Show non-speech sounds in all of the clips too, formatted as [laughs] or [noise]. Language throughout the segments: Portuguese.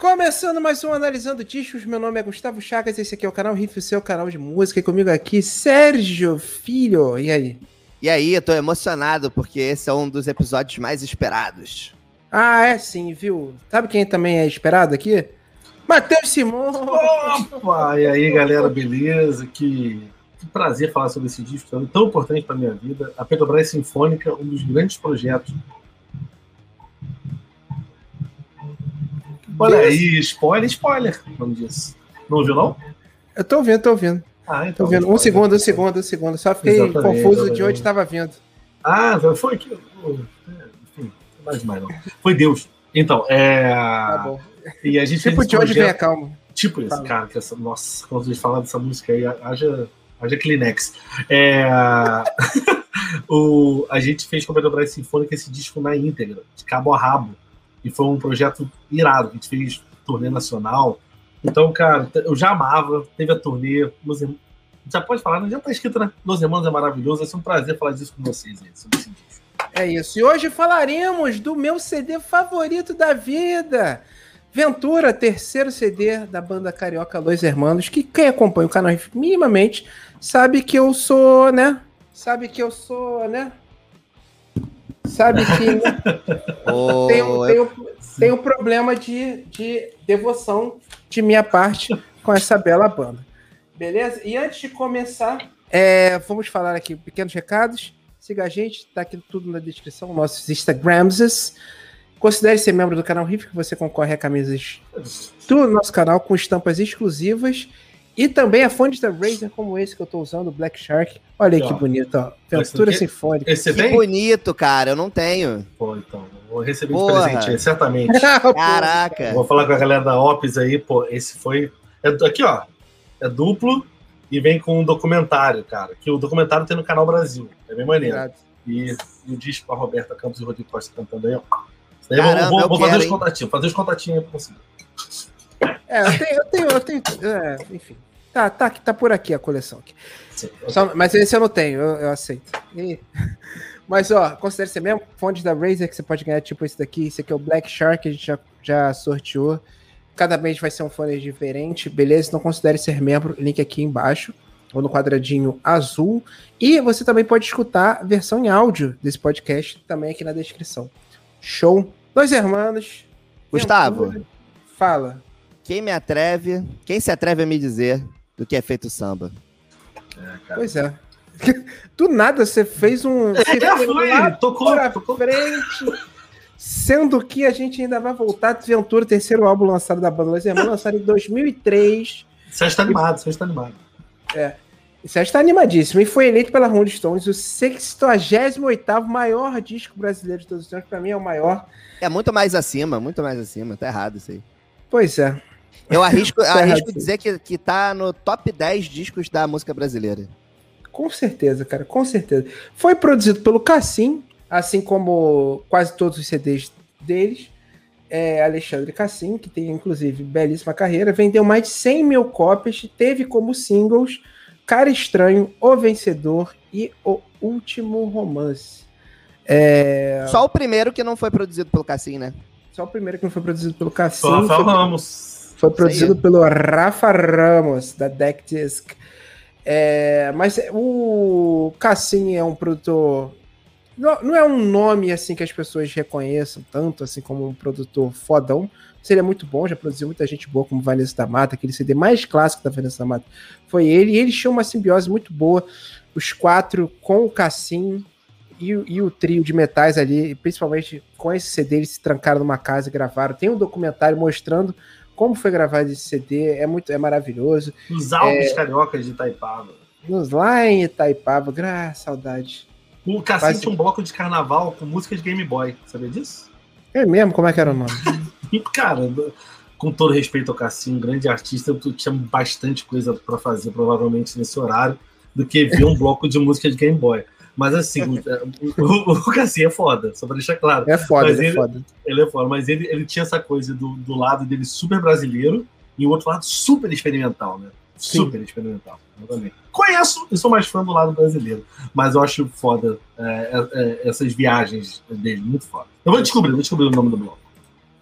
Começando mais um Analisando Discos, meu nome é Gustavo Chagas, esse aqui é o canal Riff, o seu canal de música, e comigo aqui, Sérgio Filho, e aí? E aí, eu tô emocionado, porque esse é um dos episódios mais esperados. Ah, é sim, viu? Sabe quem também é esperado aqui? Matheus Simão! Opa! E aí, galera, beleza? Que, que prazer falar sobre esse disco tão, tão importante para minha vida. A Petrobras Sinfônica, um dos grandes projetos. Olha aí, spoiler, spoiler, como disse. Não ouviu, não? Eu tô ouvindo, tô ouvindo. Ah, então. Tô vendo. Um segundo, um segundo, um segundo. Só fiquei Exatamente, confuso de exatamente. onde estava vindo. Ah, foi que. Enfim, não mais demais, não. Foi Deus. Então, é. Tá bom. E a gente Tipo de esse onde vem a calma. Tipo esse, Fala. cara, que essa, nossa, quando a gente falar dessa música aí, haja, haja Kleenex. É, [laughs] o, a gente fez com a Petrobras Sinfônica esse disco na íntegra, de cabo a rabo. E foi um projeto irado, que a gente fez turnê nacional. Então, cara, eu já amava, teve a turnê. Los Hermanos- já pode falar, já tá escrito, né? Los Hermanos é maravilhoso, vai ser um prazer falar disso com vocês aí. É isso. E hoje falaremos do meu CD favorito da vida. Ventura, terceiro CD da banda carioca Los Hermanos, que quem acompanha o canal minimamente sabe que eu sou, né? Sabe que eu sou, né? Sabe que [laughs] né? Ô, tenho, tenho, tenho problema de, de devoção de minha parte com essa bela banda. Beleza? E antes de começar, é, vamos falar aqui pequenos recados. Siga a gente, tá aqui tudo na descrição, nossos Instagrams. Considere ser membro do canal Riff, que você concorre a camisas do nosso canal com estampas exclusivas. E também a fones da Razer, como esse que eu tô usando, o Black Shark. Olha aí Ó, que bonito, ó. Ventura aqui- Sinfônica. Esse que tem? bonito, cara, eu não tenho. Pô, então, vou receber de Porra. presente aí, certamente. [laughs] Caraca. Vou falar com a galera da Ops aí, pô, esse foi. É, aqui, ó. É duplo e vem com um documentário, cara. Que o documentário tem no Canal Brasil. É bem maneiro. Obrigado. E, e o disco com a Roberta Campos e o Rodrigo Costa cantando aí, ó. Isso daí eu Caramba, vou, vou, eu vou fazer quero, os hein? contatinhos, fazer os contatinhos aí pra você. É, eu tenho, eu tenho, eu tenho. é, enfim. Tá, tá, tá por aqui a coleção. Aqui. Só- mas esse eu não tenho, eu, eu aceito. E- [laughs] mas, ó, considere ser mesmo fonte da Razer que você pode ganhar, tipo esse daqui. Esse aqui é o Black Shark, a gente já, já sorteou. Cada mês vai ser um fone diferente, beleza? Não considere ser membro, link aqui embaixo, ou no quadradinho azul. E você também pode escutar a versão em áudio desse podcast, também aqui na descrição. Show? Dois hermanos. Gustavo. Fala. Quem me atreve, quem se atreve a me dizer do que é feito samba? É, cara. Pois é. [laughs] Do nada você fez um. [laughs] Você É, foi tocou, pra tocou. frente. Sendo que a gente ainda vai voltar. Ventura, terceiro álbum lançado da banda Los Hermanos, lançado em 2003. Sérgio tá animado, Sérgio tá animado. E Sérgio está animadíssimo. E foi eleito pela Rolling Stones o 68 maior disco brasileiro de todos os tempos. Pra mim é o maior. É muito mais acima, muito mais acima. Tá errado isso aí. Pois é. Eu arrisco, [laughs] Tá arrisco dizer que, que tá no top 10 discos da música brasileira. Com certeza, cara, com certeza. Foi produzido pelo Cassim, assim como quase todos os CDs deles. É Alexandre Cassim, que tem inclusive belíssima carreira, vendeu mais de 100 mil cópias, teve como singles Cara Estranho, O Vencedor e O Último Romance. É, Só o primeiro que não foi produzido pelo Cassim, né? só o primeiro que não foi produzido pelo Cassim. Só Rafael foi- produzido pelo Rafa Ramos, da Deck Disc. É, mas o Cassim é um produtor. Não, não é um nome assim que as pessoas reconheçam tanto assim como um produtor fodão. Seria muito bom, já produziu muita gente boa, como Vanessa da Mata, aquele CD mais clássico da Vanessa da Mata. Foi ele, e eles tinham uma simbiose muito boa, os quatro com o Cassim e, o- e o trio de metais ali, principalmente com esse CD, eles se trancaram numa casa e gravaram. Tem um documentário mostrando como foi gravado esse CD, é muito é maravilhoso. Os Alpes Cariocas de Itaipava. Nos lá em Itaipava, graças saudade. O Quase- tinha um bloco de carnaval com música de Game Boy. Sabia disso? É mesmo? Como é que era o nome? [laughs] Cara, com todo respeito ao Cassim, um grande artista, eu tinha bastante coisa pra fazer, provavelmente, nesse horário, do que ver um bloco de música de Game Boy. Mas assim, o, o, o Cassim é foda, só pra deixar claro. É foda, Mas é ele- foda. Ele é foda, mas ele, ele tinha essa coisa do, do lado dele super brasileiro e o outro lado super experimental, né? Sim. Super experimental. Eu também. Conheço e sou mais fã do lado brasileiro, mas eu acho foda é, é, é, essas viagens dele, muito foda. Eu vou descobrir, vou descobrir o nome do bloco.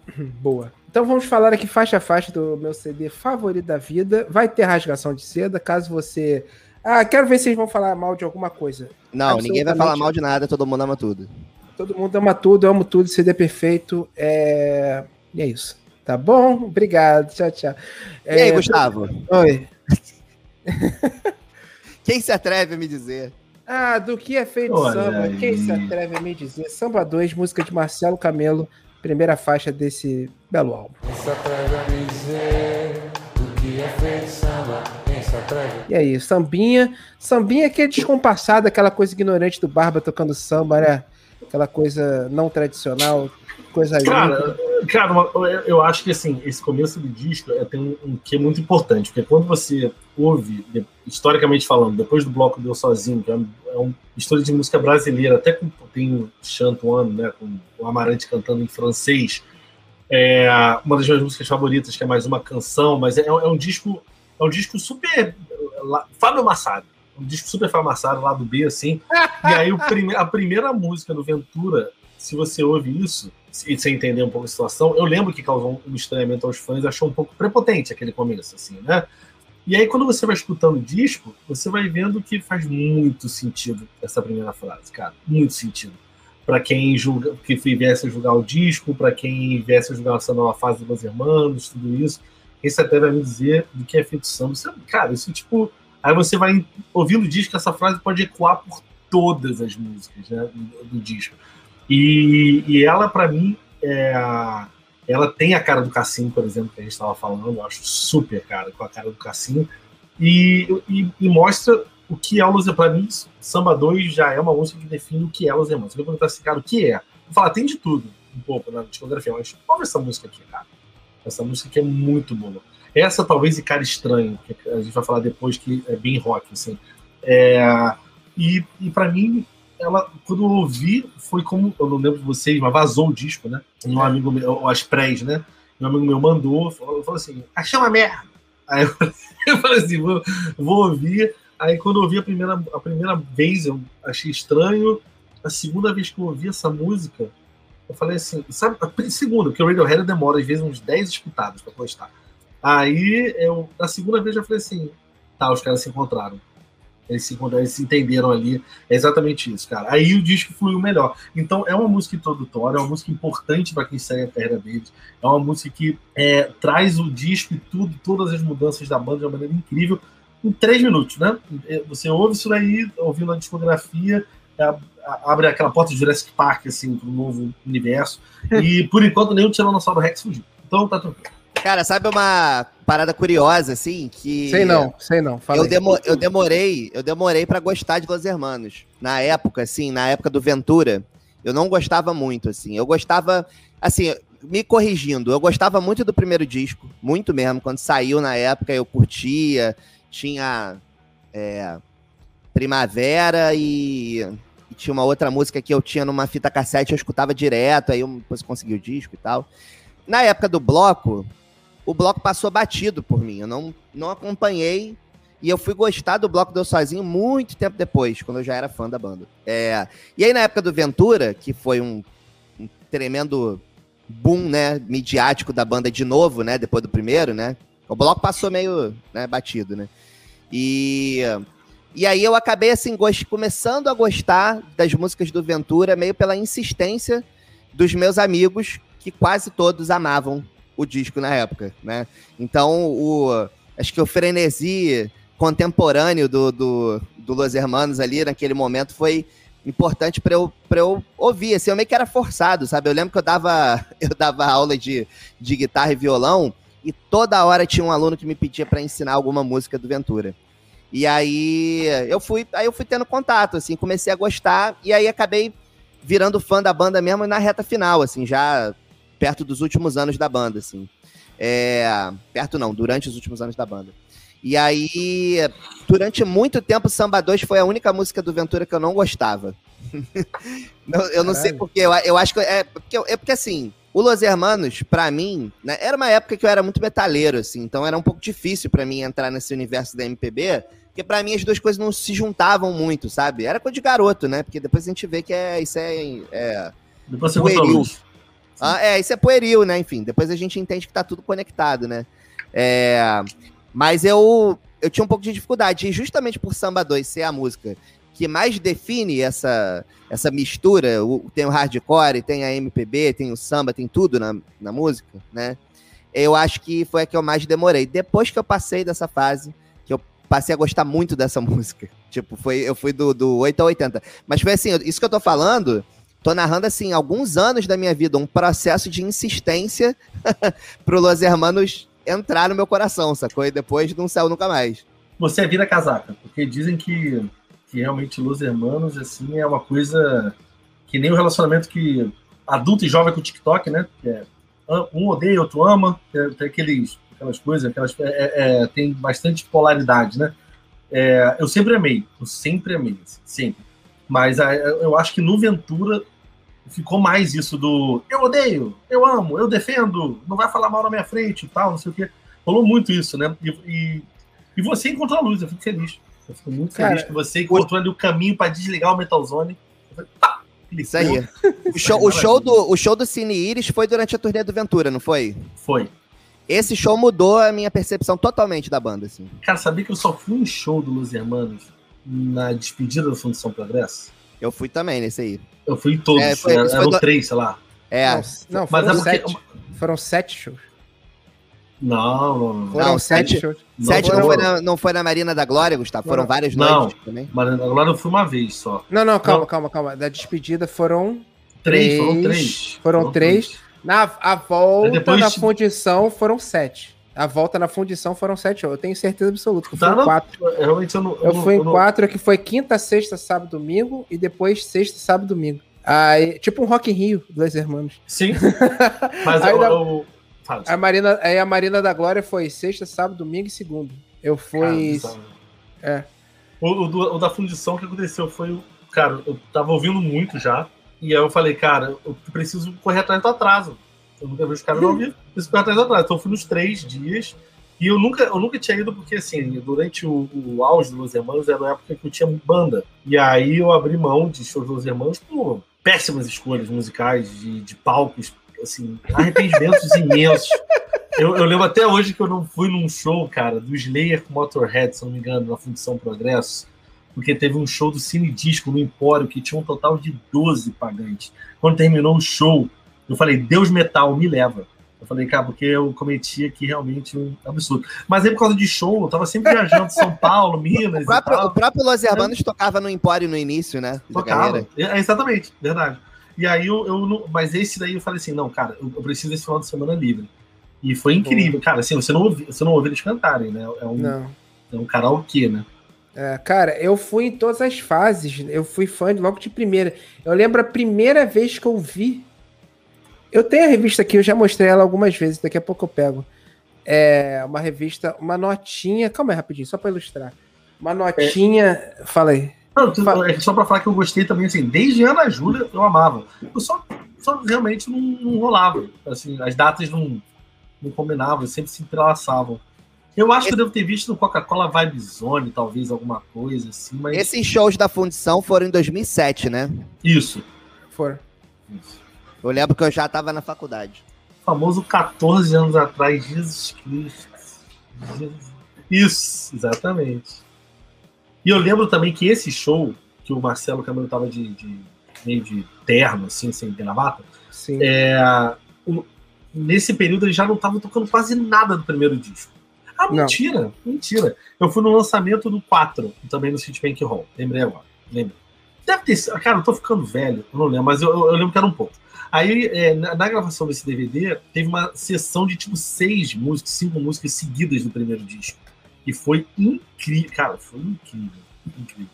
[clears throat] Boa. Então vamos falar aqui faixa a faixa do meu CD favorito da vida. Vai ter rasgação de seda, caso você. Ah, quero ver se vocês vão falar mal de alguma coisa. Não, ninguém vai falar mal de nada, todo mundo ama tudo. Todo mundo ama tudo, eu amo tudo, CD perfeito. É... E é isso. Tá bom? Obrigado. Tchau, tchau. E aí, É, Gustavo? Oi. [laughs] Quem se atreve a me dizer? Ah, do que é feito Olha samba? aí. Quem se atreve a me dizer? Samba 2, música de Marcelo Camelo, primeira faixa desse belo álbum. Quem se atreve a me dizer o que é feito samba? E aí, sambinha. Sambinha que é descompassada, aquela coisa ignorante do Barba tocando samba, né? Aquela coisa não tradicional, coisa Cara, limpa. cara eu, acho que assim, esse começo do disco é, tem um, um que é muito importante, porque quando você ouve, de- historicamente falando, depois do bloco Deu Sozinho, que é, um, é uma história de música brasileira, até com tem o Chanto Ano, né, com o Amarante cantando em francês, é uma das minhas músicas favoritas, que é mais uma canção, mas é, é um disco é um disco super Fábio Massado, um disco super Fábio lá do B, assim, e aí prime, a primeira música do Ventura, se você ouve isso, e sem entender um pouco a situação, eu lembro que causou um estranhamento aos fãs, achou um pouco prepotente aquele começo, assim, né? E aí, quando você vai escutando o disco, você vai vendo que faz muito sentido essa primeira frase, cara. Muito sentido. Para quem julga, que viesse a julgar o disco, para quem viesse a julgar essa nova fase dos Irmãos, tudo isso. Esse até vai me dizer do que é feito samba. Isso é- cara, isso tipo. Aí você vai ouvindo o disco, essa frase pode ecoar por todas as músicas né, do, do disco. E, e ela, para mim, é ela tem a cara do Cassim, por exemplo, que a gente estava falando. Eu acho super cara com a cara do Cassim. E, e, e mostra o que é o Los Para mim, Samba 2 já é uma música que define o que é Los Hermanos. Eu perguntar assim, cara, o que é? Vou falar, tem de tudo, um pouco na discografia, mas ouve essa música aqui, cara. Essa música aqui é muito boa. Essa, talvez, e Cara Estranho, que a gente vai falar depois, que é bem rock, assim. É, e e para mim, ela, quando eu ouvi, foi como, eu não lembro de vocês, mas vazou o disco, né? E um amigo meu, as prés, né? Um amigo meu mandou, falou, falou assim, achei uma merda. Aí eu, [laughs] eu falei assim, vou, vou ouvir. Aí quando eu ouvi a primeira, a primeira vez, eu achei estranho. A segunda vez que eu ouvi essa música, eu falei assim, sabe, segunda, porque o Radiohead demora às vezes uns 10 escutados pra postar. Aí eu, na segunda vez eu falei assim, tá, os caras se encontraram. Eles se encontraram, eles se entenderam ali. É exatamente isso, cara. Aí o disco fluiu melhor. Então é uma música introdutória, é uma música importante para quem segue a carreira deles. É uma música que é, traz o disco e tudo, todas as mudanças da banda de uma maneira incrível, em três minutos, né? Você ouve isso daí, ouvindo a discografia, abre aquela porta de Jurassic Park, assim, para um novo universo. E por enquanto nem o Tiranossauro Rex fugiu. Então tá tranquilo. Cara, sabe uma parada curiosa, assim, que... Sei não, sei não. Fala Eu, demo- eu demorei, eu demorei para gostar de Los Hermanos. Na época, assim, na época do Ventura, eu não gostava muito, assim. Eu gostava, assim, me corrigindo, eu gostava muito do primeiro disco, muito mesmo. Quando saiu na época, eu curtia, tinha é, Primavera e tinha uma outra música que eu tinha numa fita cassete, eu escutava direto, aí eu depois consegui o disco e tal. Na época do bloco, o bloco passou batido por mim. Eu não, não acompanhei e eu fui gostar do bloco do Eu Sozinho muito tempo depois, quando eu já era fã da banda. É, e aí, na época do Ventura, que foi um, um tremendo boom, né, midiático da banda de novo, né, depois do primeiro, né, o bloco passou meio né, batido, né. E, e aí eu acabei, assim, começando a gostar das músicas do Ventura, meio pela insistência dos meus amigos, que quase todos amavam o disco na época, né. Então, o, acho que o frenesi contemporâneo do, do, do Los Hermanos ali naquele momento foi importante para eu, eu ouvir. Assim, eu meio que era forçado, sabe? Eu lembro que eu dava, [laughs] eu dava aula de, de guitarra e violão e toda hora tinha um aluno que me pedia para ensinar alguma música do Ventura. E aí eu fui, aí eu fui tendo contato, assim, comecei a gostar e aí acabei virando fã da banda mesmo na reta final, assim, já perto dos últimos anos da banda, assim. É, perto não, durante os últimos anos da banda. E aí, durante muito tempo, Samba 2 foi a única música do Ventura que eu não gostava. [laughs] Não, eu não sei Caralho. porquê, eu, eu acho que é porque, é porque assim, o Los Hermanos, pra mim, né, era uma época que eu era muito metaleiro, assim, então era um pouco difícil pra mim entrar nesse universo da MPB, porque pra mim as duas coisas não se juntavam muito, sabe? Era coisa de garoto, né? Porque depois a gente vê que é, isso é, é Depois você Pueril. Ah, é, isso é pueril, né? Enfim, depois a gente entende que tá tudo conectado, né? É, mas eu, eu tinha um pouco de dificuldade. E justamente por Samba 2 ser a música que mais define essa, essa mistura, o, tem o hardcore, tem a MPB, tem o samba, tem tudo na, na música, né? Eu acho que foi a que eu mais demorei. Depois que eu passei dessa fase, passei a gostar muito dessa [laughs] música. Tipo, foi, eu fui do, do 8 a 80. Mas foi assim, isso que eu tô falando, tô narrando assim, alguns anos da minha vida, um processo de insistência [laughs] pro Los Hermanos entrar no meu coração, sacou? E depois não saiu nunca mais. Você vira casaca, porque dizem que, que realmente Los Hermanos, assim, é uma coisa que nem o relacionamento que adulto e jovem com o TikTok, né? É, um odeia, outro ama, tem, tem aqueles, aquelas coisas, aquelas, é, é, tem bastante polaridade, né? É, eu sempre amei, eu sempre amei, assim, sempre. Mas a, eu acho que no Ventura ficou mais isso do eu odeio, eu amo, eu defendo, não vai falar mal na minha frente e tal, não sei o quê. Rolou muito isso, né? E, e, e você encontrou a luz, eu fico feliz. Eu fico muito Cara, feliz que você encontrou ali o caminho para desligar o Metal Zone. Eu falei, pá, Isso aí. O show, o, show do, o show do Cine Iris foi durante a turnê do Ventura, não foi? Foi. Esse show mudou a minha percepção totalmente da banda, assim. Cara, sabia que eu só fui em show do Los Hermanos na despedida da Fundação Progresso? Eu fui também nesse aí. Eu fui em todos, É, foi- foi eram do- três, sei lá. É. Não, não, Mas foram, é porque- sete, foram sete shows. Não, não, não. Foram Não, sete sete- shows. Sete não foram- foi, na, não foi na Marina da Glória, Gustavo? Foram várias Não. noites também. Mas agora eu fui uma vez só. Não, não, calma, Não. calma, calma. Da despedida foram. Três, Três. foram três. Foram três. Na a volta Depois- na fundição foram sete. A volta na fundição foram sete. Eu tenho certeza absoluta que eu Tá, quatro. Realmente eu não. Eu não- fui em não- quatro, que foi quinta, sexta, sábado, domingo, e depois sexta, sábado, domingo. Aí, tipo um Rock in Rio, dois irmãos. Sim. [laughs] Mas Aí eu. eu... Fala, A Marina, aí a Marina da Glória foi sexta, sábado, domingo e segundo. Eu fui. Cara, é. O, o o da fundição que aconteceu foi. o- Cara, eu tava ouvindo muito já. E aí eu falei, cara, eu preciso correr atrás do atraso. Eu nunca vi os caras não ouvir, preciso correr atrás do atraso. Então eu fui nos três dias. E eu nunca, eu nunca tinha ido, porque assim, durante o, o auge dos Hermanos era uma época que eu tinha banda. E aí eu abri mão de shows dos Hermanos por péssimas escolhas musicais, de, de palcos, assim, arrependimentos [laughs] imensos. Eu, eu lembro até hoje que eu não fui num show, cara, do Slayer com Motorhead, se não me engano, na Fundição Progresso, porque teve um show do Cine Disco no Empório que tinha um total de 12 pagantes. Quando terminou o show, eu falei, Deus Metal, me leva. Eu falei, cara, porque eu cometi aqui realmente um absurdo. Mas aí, por causa de show, eu tava sempre viajando São Paulo, [laughs] Minas O e próprio, tal. o próprio Los Hermanos tocava no Empório no início, né? Tocava. carreira. É, exatamente, verdade. E aí eu, eu não- Mas esse daí eu falei assim, não, cara, eu, eu preciso desse final de semana livre. E foi incrível, cara, assim, você não ouve, você não ouve eles cantarem, né? É um, Não. é um karaokê, né? É, cara, eu fui em todas as fases. Eu fui fã de- logo de primeira. Eu lembro a primeira vez que eu vi. Eu tenho a revista aqui, eu já mostrei ela algumas vezes, daqui a pouco eu pego. É uma revista, uma notinha. Calma aí, rapidinho, só pra ilustrar. Uma notinha. Fala aí. Não, é só pra falar que eu gostei também, assim, desde Ana Júlia eu amava. Eu só, só realmente não, não rolava. Assim, as datas não, não combinavam, sempre se entrelaçavam. Eu acho que eu devo ter visto no Coca-Cola Vibe Zone, talvez alguma coisa assim, mas. Esses shows da fundição foram em 2007, né? Isso. For. Isso. Eu lembro que eu já tava na faculdade. O famoso 14 anos atrás, Jesus Cristo. Jesus. Isso, exatamente. E eu lembro também que esse show, que o Marcelo Camelo tava de, de meio de terno, assim, sem gravata, Sim. é, o- nesse período ele já não tava tocando quase nada do primeiro disco. Ah, Não. mentira, mentira. Eu fui no lançamento do 4, também no Citibank Hall. Lembrei agora, lembra? Deve ter sido. Cara, eu tô ficando velho, eu não lembro, mas eu, eu- eu lembro que era um pouco. Aí, é, na, na gravação desse DVD, teve uma sessão de tipo seis músicas, cinco músicas seguidas do primeiro disco. E foi incrível. Cara, foi incrível. Incrível.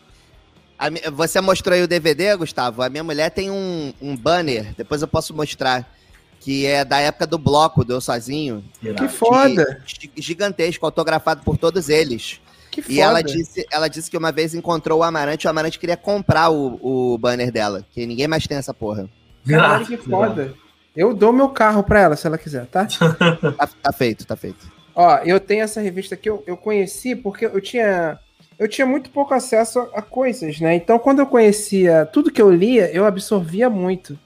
A você mostrou aí o DVD, Gustavo? A minha mulher tem um, um banner, depois eu posso mostrar, que é da época do bloco, do Eu Sozinho. Que foda. gi- Gigantesco, autografado por todos eles. Que foda. E ela disse, ela disse que uma vez encontrou o Amarante, o Amarante queria comprar o, o banner dela, que ninguém mais tem essa porra. Caralho, que foda. Eu dou meu carro pra ela, se ela quiser, tá? [laughs] Tá, tá feito, tá feito. Ó, eu tenho essa revista aqui, eu, eu conheci porque eu tinha. Eu tinha muito pouco acesso a, a coisas, né? Então, quando eu conhecia tudo que eu lia, eu absorvia muito.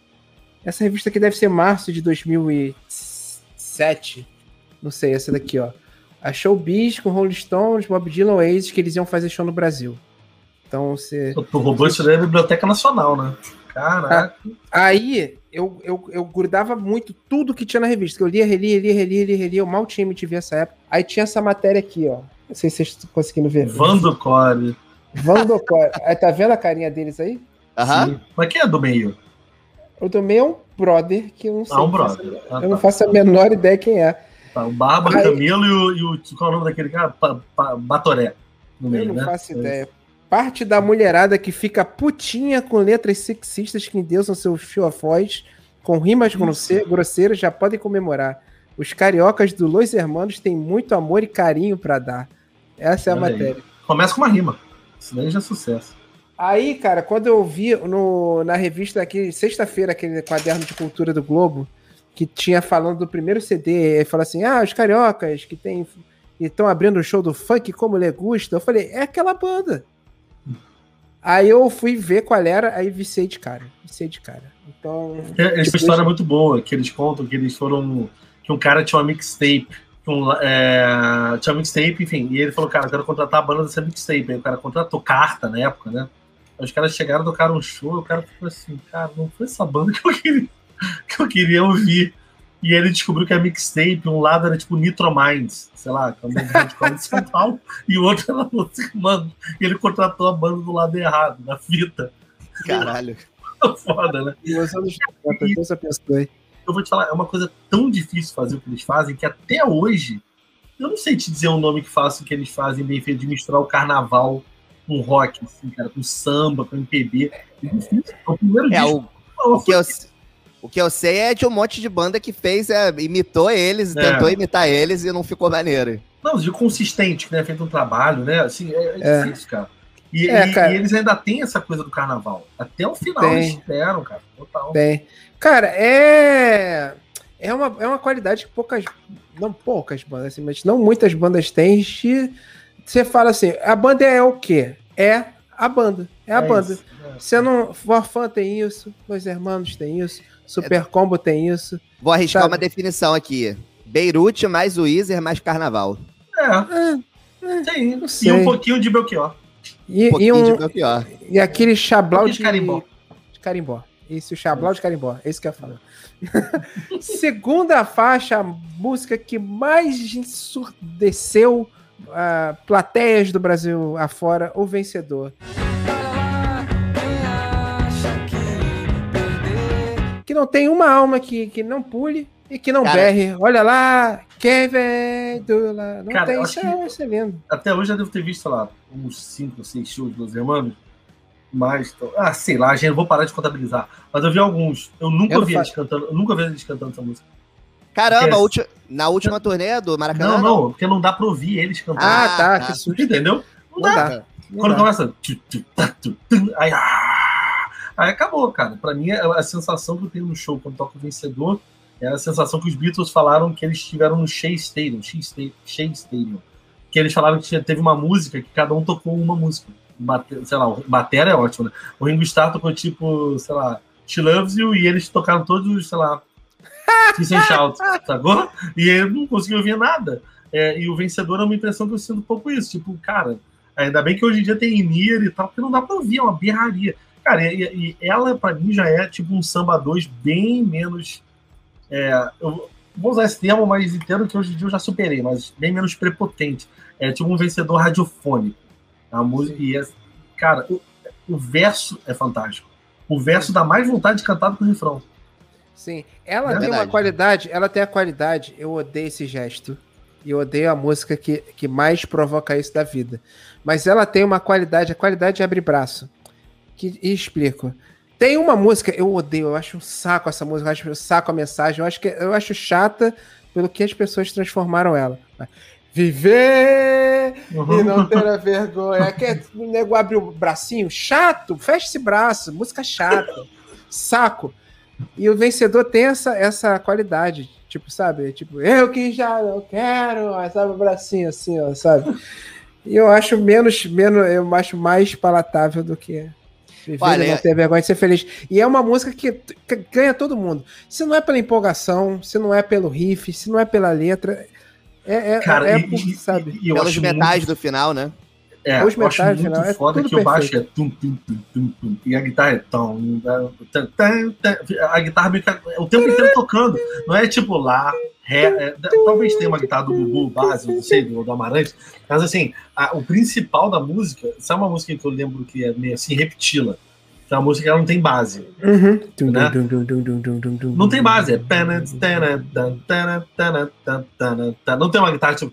Essa revista aqui deve ser março de 2007. Não sei, essa daqui, ó. A Showbiz com Rolling Stones, Bob Dylan, Oasis, que eles iam fazer show no Brasil. Então, você... Tu roubou isso daí da Biblioteca Nacional, né? Caraca. Aí, eu, eu, eu grudava muito tudo que tinha na revista. Eu lia, relia, relia, relia, relia, relia. Eu mal tinha MTV essa época. Aí tinha essa matéria aqui, ó. Não sei se vocês estão conseguindo ver. Vandocore. Vandocore. aí, tá vendo a carinha deles aí? Aham. Mas quem é do meio? O do meio é um brother que eu não sei. Ah, um não faço- brother. Ah, eu não tá. faço a menor ideia quem é. Tá, o Barba, Aí- Camilo e o, e o. Qual é o nome daquele cara? Pa- pa- Batoré. No Eu meio, não né? faço ideia. Parte da mulherada que fica putinha com letras sexistas que endeusam seus voz, com rimas grosse- grosseiras, já podem comemorar. Os cariocas do Los Hermanos têm muito amor e carinho pra dar. Essa é a Olha aí. matéria. Começa com uma rima. Isso daí já é sucesso. Aí, cara, quando eu vi no, na revista aqui, sexta-feira, aquele quaderno de cultura do Globo, que tinha falando do primeiro CD, aí fala assim: ah, os cariocas que tem estão abrindo o show do funk como lhe gusta. Eu falei, é aquela banda. Aí eu fui ver qual era, aí viciei de cara. Viciei de cara. Então. Tem essa história é muito boa, que eles contam que eles foram. que um cara tinha uma mixtape. um, é, tinha uma mixtape, enfim, e ele falou, cara, eu quero contratar a banda dessa mixtape. Aí o cara contratou carta na época, né? Os caras chegaram, tocaram um show, o cara ficou assim, cara, não foi essa banda que eu queria, que eu queria ouvir. E ele descobriu que a mixtape, um lado era tipo Nitro Minds, sei lá, que é uma banda de São Paulo, e o outro era música, mano. E ele contratou a banda do lado errado, na fita. Caralho. [laughs] Foda, né? E os anos 90, essa pessoa aí. eu vou te falar, é uma coisa tão difícil fazer o que eles fazem que até hoje, eu não sei te dizer um nome que faça o que eles fazem bem feito de misturar o carnaval com rock, assim, cara, com samba, com MPB. É difícil. É o primeiro É, disco. o, o, que eu, o que eu sei é de um monte de banda que fez, é, imitou eles, É. tentou imitar eles e não ficou maneiro. Não, de consistente, que né, feito um trabalho, né? Assim, é, é É. difícil, cara. E, É, e- cara. e eles ainda têm essa coisa do carnaval. Até o final Tem. eles esperam, cara. Total. Bem. Cara, é. É uma, é uma qualidade que poucas. Não poucas bandas, assim, mas não muitas bandas têm. de- Você fala assim, a banda é o quê? É a banda. É a banda. isso, é. Você não. Forfã tem isso, Los Hermanos tem isso, Super Combo tem isso. Vou arriscar Sabe? uma definição aqui. Beirute mais Weezer mais Carnaval. É, tem. não E sei. um pouquinho de Belchior. E, Um e, pouquinho um, de Belchior. e aquele chablau de, de carimbó. de carimbó. Isso, o chablau de carimbó. É isso que eu ia falar. [laughs] Segunda faixa, a música que mais ensurdeceu ah, plateias do Brasil afora, o vencedor. Que não tem uma alma que, que não pule e que não Cara- berre. Olha lá, vem do lá. Não Cara, tem isso, é, que- isso é lindo. Até hoje eu devo ter visto, sei lá, uns 5, 6 shows dos irmãos. Mas, ah, sei lá, gente, eu vou parar de contabilizar. Mas eu vi alguns. Eu nunca Eu vi fa- eles cantando, eu nunca vi eles cantando essa música. Caramba, na última turnê do Maracanã. Não, não, porque não dá pra ouvir eles cantando. Ah, Ah, tá, tá. que susto. Entendeu? Não, Não dá. dá. Não Quando dá. começa. tá, Aí, ah, aí acabou, cara. Pra mim, a a sensação que eu tenho no show quando toca o vencedor é a sensação que os Beatles falaram que eles tiveram no Shea Stadium. Shea Sta- Shea Stadium. Que eles falaram que tinha- teve uma música que cada um tocou uma música. Bate, sei lá, o bateria é ótimo, né? O Ringo Starr tocou tipo, sei lá, She Loves You e eles tocaram todos, sei lá, And Shout, sacou? E eu não consegui ouvir nada. É, e o vencedor é uma impressão que eu sinto um pouco isso. Tipo, cara, ainda bem que hoje em dia tem Nier e tal, porque não dá pra ouvir, é uma berraria. Cara, e, e ela, pra mim, já é tipo um samba 2 bem menos. é, eu vou usar esse termo, mas entendo que hoje em dia eu já superei, mas bem menos prepotente. É tipo um vencedor radiofônico. A música. E é, cara, o, o verso é fantástico. O verso dá mais vontade de cantar do que o refrão. Sim, ela É tem uma verdade. qualidade, ela tem a qualidade, eu odeio esse gesto. E eu odeio a música que, que mais provoca isso da vida. Mas ela tem uma qualidade, a qualidade de abrir braço. Que, e explico. Tem uma música, eu odeio, eu acho um saco essa música, eu acho um saco a mensagem, eu acho, que, eu acho chata pelo que as pessoas transformaram ela. Viver e não ter a vergonha. Quer o nego abre o bracinho? Chato, fecha esse braço, música chata, saco. E o vencedor tem essa, essa qualidade, tipo, sabe? Tipo, eu que já não quero, sabe o bracinho assim, ó, sabe? E eu acho menos, menos, eu acho mais palatável do que. Viver Olha, não ter vergonha de ser feliz. E é uma música que, ganha todo mundo. Se não é pela empolgação, se não é pelo riff, se não é pela letra, é, é, Cara, é e, por, e- sabe? e eu Pelos acho metais muito, do final, né? É, Os metais, eu acho muito foda é que o baixo é tum, tum, tum, tum, e a guitarra é tão. A guitarra fica o tempo inteiro tocando. Não é tipo lá, ré. talvez tenha uma guitarra do Bubu base, não sei, do, do Amarante. Mas assim, o principal da música, sabe uma música que eu lembro que é meio assim, repetila É uma música que ela não tem base. Uhum. Né? Não tem base. É... Não tem uma guitarra tipo.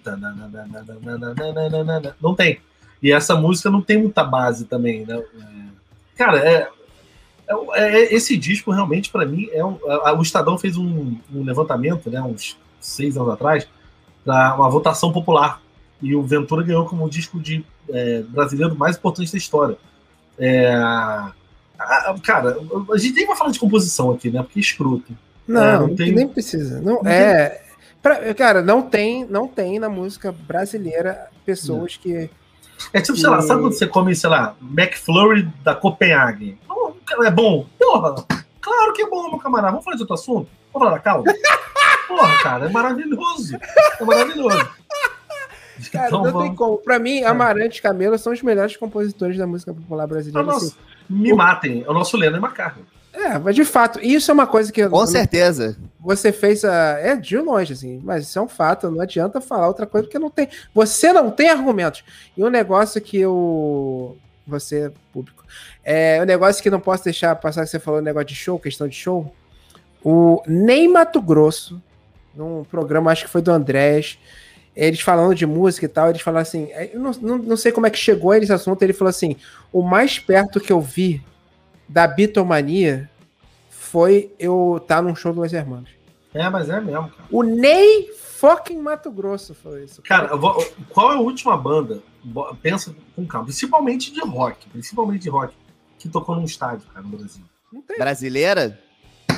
Não tem. E essa música não tem muita base também, né? É, Cara, é, é- é- esse disco realmente, pra mim, é um, a- o Estadão fez um, um levantamento, né, uns seis anos atrás, para uma votação popular. E o Ventura ganhou como o disco de é, brasileiro mais importante da história. É, a- a- cara, a gente nem vai falar de composição aqui, né? Porque é escroto. Não, É, não não tem- nem precisa. Não, não é. pra- cara, não tem, não tem na música brasileira pessoas que. É tipo, sei lá, sabe quando você come, sei lá, McFlurry da Copenhague? Cara, é bom. Porra, claro que é bom, meu camarada. Vamos falar de outro assunto? Vamos falar da calma? Porra, cara, é maravilhoso. É maravilhoso. [laughs] Cara, Então, não tem vamos- como. Pra mim, Amarante e Camelo são os melhores compositores da música popular brasileira. assim. me matem. É o nosso Lennon e McCartney. É, mas de fato, isso é uma coisa que Com certeza. você fez a. É de longe, assim, mas isso é um fato. Não adianta falar outra coisa, porque não tem. Você não tem argumentos. E um negócio que eu. Você, público. É um negócio que não posso deixar passar que você falou, negócio de show, questão de show. O Ney Mato Grosso, num programa, acho que foi do Andrés, eles falando de música e tal, eles falaram assim. Eu não, não, não sei como é que chegou a esse assunto, ele falou assim: o mais perto que eu vi da Beatlemania foi eu estar num show do Los Hermanos. É, mas é mesmo, cara. O Ney fucking Mato Grosso falou isso. Cara, vou- qual é a última banda? Pensa com calma. Principalmente de rock. Principalmente de rock. Que tocou num estádio, cara, no Brasil. não tem, Brasileira?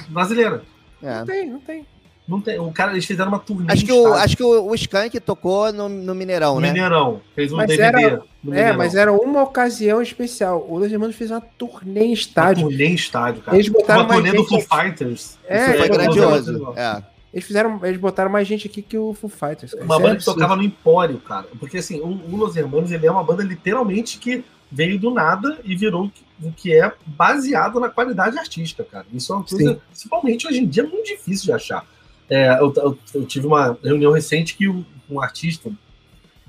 Brasileira. É. não tem, não tem. Não tem. O cara, eles fizeram uma turnê Acho que, o, acho que o, o Skank tocou no, no Mineirão, né? Mineirão. Fez um Mas DVD. era- no É, mas era uma ocasião especial. O Los Hermanos fez uma turnê em Uma estádio. turnê em estádio, cara. Eles botaram uma turnê mais do Foo gente Fighters. É, Isso foi grandioso. É. Eles fizeram, eles botaram mais gente aqui que o Foo Fighters. cara. Uma Isso é banda que absurdo. tocava no Empório, cara. Porque assim, o, o Los Hermanos ele é uma banda literalmente que veio do nada e virou o que- que é baseado na qualidade artística, cara. Isso é uma coisa, Sim. principalmente hoje em dia, muito difícil de achar. É, eu, eu- eu tive uma reunião recente que um, um artista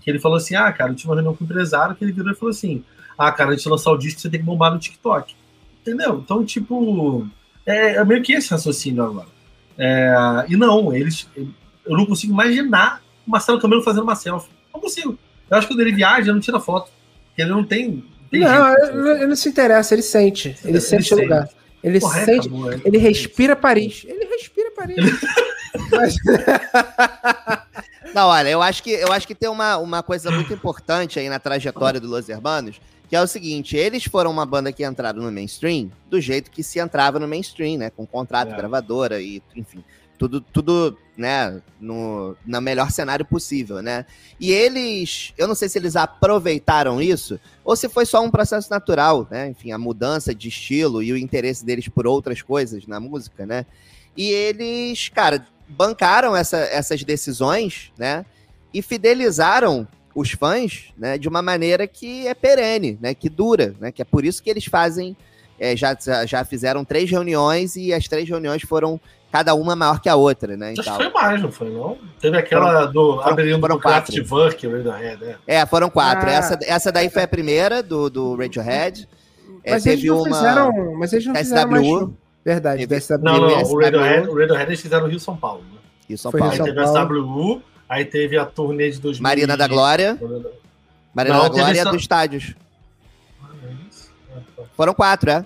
que ele falou assim: Ah, cara, eu tive uma reunião com um empresário que ele virou e falou assim: Ah, cara, antes de lançar o disco, você tem que bombar no TikTok. Entendeu? Então, tipo, é, é meio que esse raciocínio agora. É, e não, eles. Eu não consigo imaginar o Marcelo Camelo fazendo uma selfie. Não consigo. Eu acho que quando ele viaja, ele não tira foto. Porque ele não tem. tem Não, jeito, ele, ele não se interessa, ele sente. Ele, Ele sente o lugar. Ele é, sente. acabou, é. Ele respira Paris. Ele respira Paris. [laughs] Mas- [laughs] Não, olha, eu acho que, eu acho que tem uma, uma coisa muito importante aí na trajetória do Los Hermanos, que é o seguinte, eles foram uma banda que entraram no mainstream do jeito que se entrava no mainstream, né? Com contrato, É. gravadora e, enfim, tudo, tudo né, no, no melhor cenário possível, né? E eles, eu não sei se eles aproveitaram isso ou se foi só um processo natural, né? Enfim, a mudança de estilo e o interesse deles por outras coisas na música, né? E eles, cara, bancaram essa- essas decisões, né? E fidelizaram os fãs, né? De uma maneira que é perene, né? Que dura, né? Que é por isso que eles fazem, é, já, já fizeram três reuniões e as três reuniões foram cada uma maior que a outra, né? Acho Então, que foi mais, não foi, não? Teve aquela do foram- Abrindo foram do quatro. Kraftwerk, o Radiohead, né? é, foram quatro. Ah. Essa, essa daí foi a primeira do, do Radiohead. É, mas eles teve não uma fizeram. Mas eles não fizeram mais. Verdade, Teve- DSW. Não, não, o Radiohead, o Radiohead eles fizeram Rio São Paulo. Né? e São Foi Paulo. Aí São teve Paulo. a SWU, aí teve a turnê de 2000. Marina da Glória. Marina Não, da Glória essa- dos estádios. E, Foram quatro, é.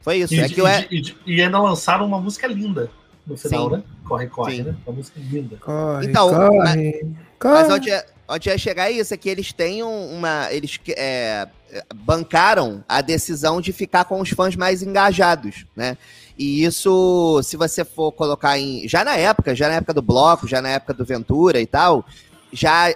Foi isso. É que é... e- e- e ainda lançaram uma música linda no final, Sim. né? Corre, corre, Sim. né? Uma música linda. Corre, Então, corre, corre. Mas onde é, onde é chegar isso é que eles têm um- uma. Eles é, bancaram a decisão de ficar com os fãs mais engajados, né? E isso, se você for colocar em. Já na época, já na época do bloco, já na época do Ventura e tal, já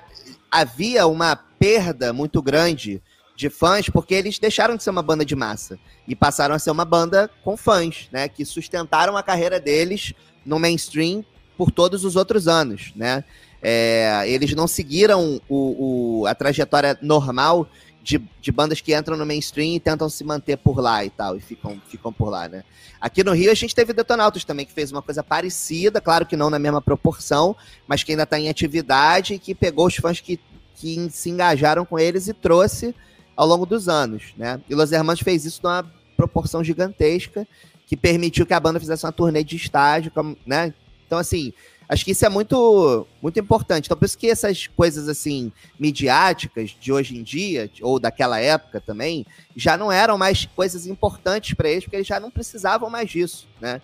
havia uma perda muito grande de fãs, porque eles deixaram de ser uma banda de massa e passaram a ser uma banda com fãs, né? Que sustentaram a carreira deles no mainstream por todos os outros anos, né? É, eles não seguiram o, o, a trajetória normal de, de, bandas que entram no mainstream e tentam se manter por lá e tal, e ficam, ficam por lá, né? Aqui no Rio a gente teve Detonautas também, que fez uma coisa parecida, claro que não na mesma proporção, mas que ainda está em atividade e que pegou os fãs que, que se engajaram com eles e trouxe ao longo dos anos, né? E Los Hermanos fez isso numa proporção gigantesca, que permitiu que a banda fizesse uma turnê de estágio, né? Então, assim, Acho que isso é muito, muito importante. Então, por isso que essas coisas assim midiáticas de hoje em dia, ou daquela época também, já não eram mais coisas importantes para eles, porque eles já não precisavam mais disso, né?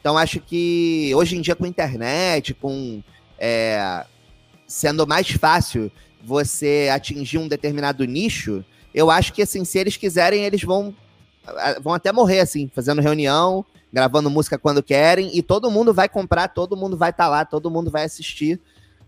Então, acho que hoje em dia, com internet, com é, sendo mais fácil você atingir um determinado nicho, eu acho que assim, se eles quiserem, eles vão, vão até morrer, assim, fazendo reunião, gravando música quando querem, e todo mundo vai comprar, todo mundo vai estar tá lá, todo mundo vai assistir,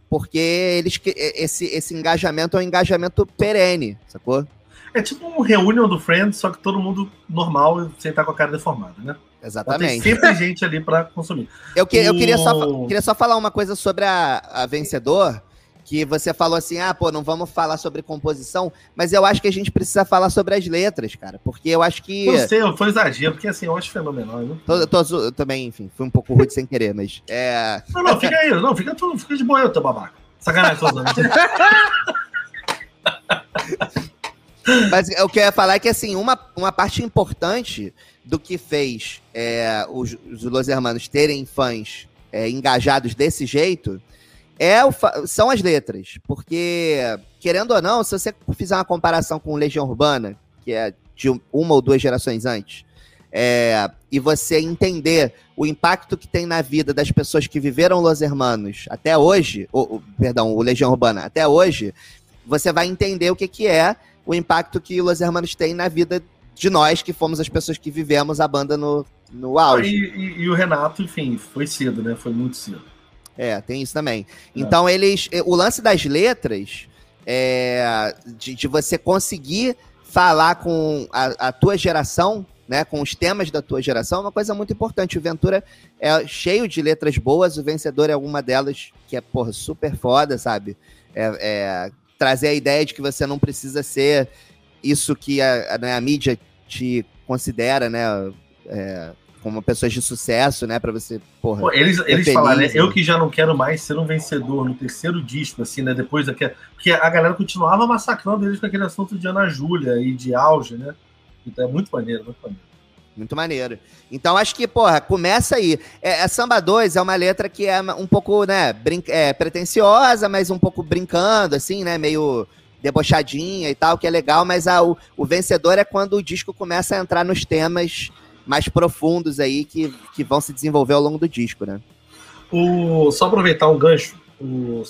porque eles esse, esse engajamento é um engajamento perene, sacou? É tipo um reunião do Friends, só que todo mundo normal sem estar com a cara deformada, né? Exatamente. Tem sempre gente ali para consumir. [laughs] Eu, que, eu queria, só, queria só falar uma coisa sobre a, a Vencedor, que você falou assim, ah, pô, não vamos falar sobre composição, mas eu acho que a gente precisa falar sobre as letras, cara, porque eu acho que... Não sei, foi exagero, porque assim, eu acho fenomenal. Né? Tô, tô, eu também, enfim, fui um pouco rude sem querer, mas... É... Não, não, fica aí, não, fica, fica de boa, eu, teu babaca. Sacanagem, tô usando. [laughs] Mas o que eu ia falar é que, assim, uma, uma parte importante do que fez é, os, os Los Hermanos terem fãs é, engajados desse jeito é são as letras. Porque, querendo ou não, se você fizer uma comparação com Legião Urbana, que é de uma ou duas gerações antes, é, e você entender o impacto que tem na vida das pessoas que viveram Los Hermanos até hoje, ou, perdão, o Legião Urbana até hoje, você vai entender o que, que é o impacto que Los Hermanos tem na vida de nós, que fomos as pessoas que vivemos a banda no, no auge. E, e, e o Renato, enfim, foi cedo, né? Foi muito cedo. É, tem isso também. É. Então, eles. Eh, o lance das letras é de, de você conseguir falar com a, a, tua geração, né? Com os temas da tua geração, é uma coisa muito importante. O Ventura é cheio de letras boas, o vencedor é uma delas que é, porra, super foda, sabe? É, é trazer a ideia de que você não precisa ser isso que a, a, né, a mídia te considera, né? É, como pessoas de sucesso, né? Pra você, porra. Pô, eles eles falaram, né? Eu que já não quero mais ser um vencedor no terceiro disco, assim, né? Depois daquela. Porque a galera continuava massacrando eles com aquele assunto de Ana Júlia e de auge, né? Então é muito maneiro, muito maneiro. Muito maneiro. Então acho que, porra, começa aí. É, a Samba 2 é uma letra que é um pouco, né, brin é, pretenciosa, mas um pouco brincando, assim, né? Meio debochadinha e tal, que é legal, mas a, o, o vencedor é quando o disco começa a entrar nos temas mais profundos aí que, que vão se desenvolver ao longo do disco, né? O, só aproveitar um gancho, o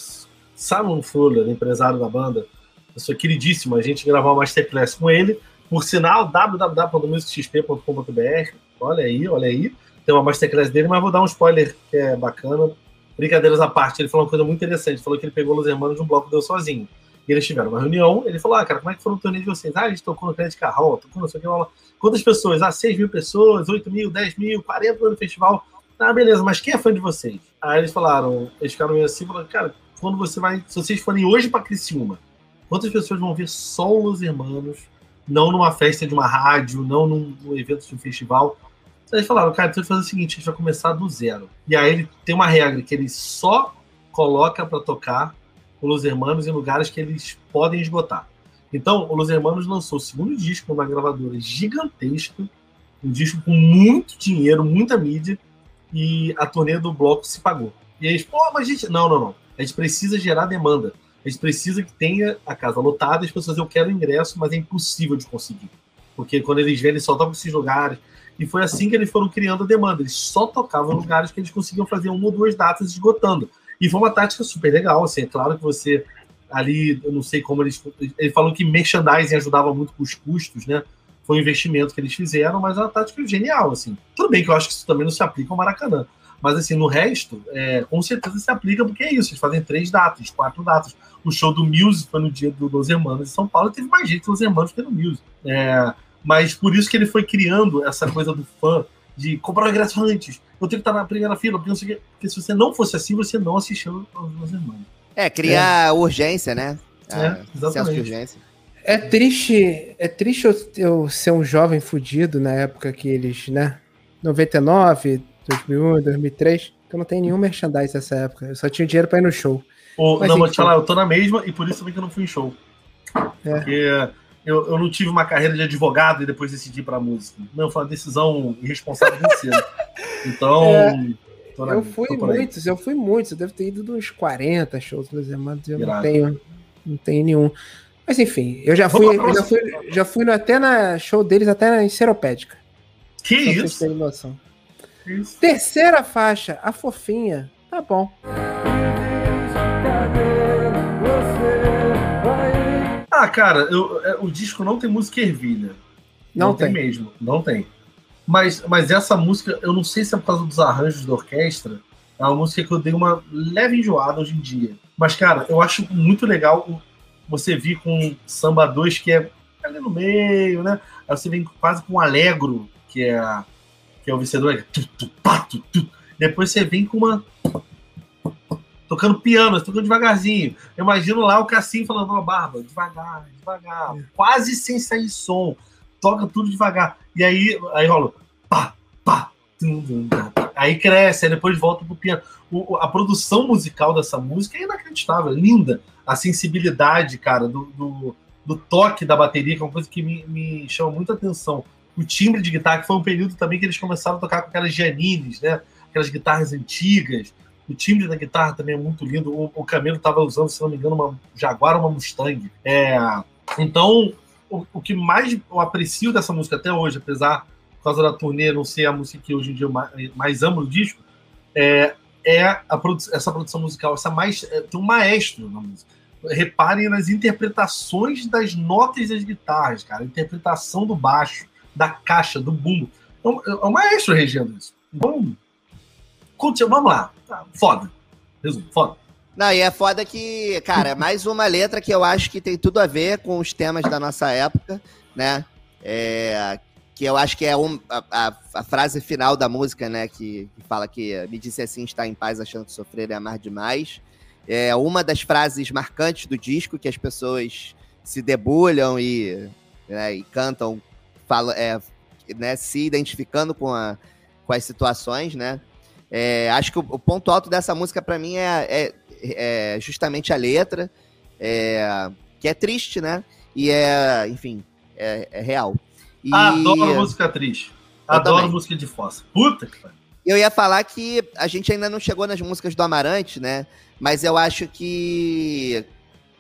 Simon Fuller, empresário da banda, pessoa queridíssima, a gente gravou uma masterclass com ele, por sinal, www.musicxp.com.br, olha aí, olha aí, tem uma masterclass dele, mas vou dar um spoiler que é bacana, brincadeiras à parte, ele falou uma coisa muito interessante, falou que ele pegou os irmãos de um bloco deu sozinho, e eles tiveram uma reunião, ele falou, ah, cara, como é que foi o torneio de vocês? Ah, a gente tocou no Crédito Carrol, tocou não sei o que. Quantas pessoas? Ah, 6 mil pessoas, 8 mil, 10 mil, 40 no festival. Ah, beleza, mas quem é fã de vocês? Aí eles falaram, eles ficaram meio assim, falaram, cara, quando você vai, se vocês forem hoje para Criciúma, quantas pessoas vão ver só os irmãos, não numa festa de uma rádio, não num, num evento de um festival? Aí eles falaram, cara, então fazer o seguinte, a gente vai começar do zero. E aí ele tem uma regra que ele só coloca para tocar com os irmãos em lugares que eles podem esgotar. Então, o Los Hermanos lançou o segundo disco numa gravadora gigantesca, um disco com muito dinheiro, muita mídia, e a turnê do bloco se pagou. E eles, pô, mas a gente. Não, não, não. A gente precisa gerar demanda. A gente precisa que tenha a casa lotada, as pessoas, eu quero ingresso, mas é impossível de conseguir. Porque quando eles vêm, eles só tocam esses lugares. E foi assim que eles foram criando a demanda. Eles só tocavam lugares que eles conseguiam fazer uma ou duas datas esgotando. E foi uma tática super legal. Assim, é claro que você ali, eu não sei como eles. Ele falou que merchandising ajudava muito com os custos, né? Foi um investimento que eles fizeram, mas é uma tática genial, assim. Tudo bem que eu acho que isso também não se aplica ao Maracanã. Mas assim, no resto, é, com certeza se aplica, porque é isso, eles fazem três datas, quatro datas. O show do Muse foi no dia do Los Hermanos em São Paulo, teve mais gente Los Hermanos que no Muse. É, mas por isso que ele foi criando essa coisa do fã de comprar o ingresso antes. Eu tenho que estar na primeira fila, porque, não sei porque se você não fosse assim, você não assistiu aos Los Hermanos. É, criar urgência, né? É, Ah, exatamente. urgência. É triste, é triste eu, eu ser um jovem fudido na época que eles, né? 99, 2001, 2003, que eu não tenho nenhum merchandise nessa época. Eu só tinha dinheiro pra ir no show. Ou, Mas não, vou te falar, eu tô na mesma e por isso também que eu não fui em show. É. Porque eu, eu não tive uma carreira de advogado e depois decidi pra música. Não, foi uma decisão irresponsável de cedo. Então. [laughs] tô na- É. eu fui muitos, eu fui muitos. Eu devo ter ido uns 40 shows Hermanos. Eu não tenho, não tenho nenhum. Mas enfim, eu já fui, eu já fui, já fui no- até na show deles, até na Seropédica. Que vocês isso? terem noção. Que isso? Terceira faixa, a fofinha. Tá bom. Ah, cara, eu- é, o disco não tem música ervilha. Não, tem. mesmo, não tem. Mas, mas essa música, eu não sei se é por causa dos arranjos da orquestra, é uma música que eu dei uma leve enjoada hoje em dia. Mas, cara, eu acho muito legal o- você vir com samba 2, que é ali no meio, né? Aí você vem quase com um alegro, que é, que é o vencedor. é. Depois você vem com uma. Tocando piano, tocando devagarzinho. Eu imagino lá o Cassim falando, ó, Barba, devagar, devagar, quase sem sair som. Toca tudo devagar. E aí, aí rola pá, pá, tum, tum, tá. Aí cresce, aí depois volta pro piano. O- o- a produção musical dessa música é inacreditável, é linda. A sensibilidade, cara, do, do, do toque da bateria, que é uma coisa que me, me chama muita atenção. O timbre de guitarra, que foi um período também que eles começaram a tocar com aquelas Giannines, né? Aquelas guitarras antigas. O timbre da guitarra também é muito lindo. O, o Camelo estava usando, se não me engano, uma Jaguar ou uma Mustang. É, então, o, o que mais eu aprecio dessa música até hoje, apesar por causa da turnê não ser a música que hoje em dia eu mais, mais amo no disco, é, é produ- essa produção musical, essa mais é, tem um maestro na música. Reparem nas interpretações das notas das guitarras, cara, a interpretação do baixo, da caixa, do bumbo. É o maestro regendo isso. Então, vamos lá. Foda. Resumo, foda. Não, e é foda que, cara, é mais uma letra que eu acho que tem tudo a ver com os temas da nossa época, né? É, que eu acho que é um, a, a- a frase final da música, né? Que, que fala que me disse assim, está em paz achando que sofrer é amar demais. É uma das frases marcantes do disco que as pessoas se debulham e, né, e cantam, falam, é, né, se identificando com, a, com as situações, né? É, acho que o, o ponto alto dessa música para mim é, é- é justamente a letra, é, que é triste, né? E é, enfim, é, é real. E Adoro música triste. Adoro também. música de fossa. Puta que pariu. eu ia falar que a gente ainda não chegou nas músicas do Amarante, né? Mas eu acho que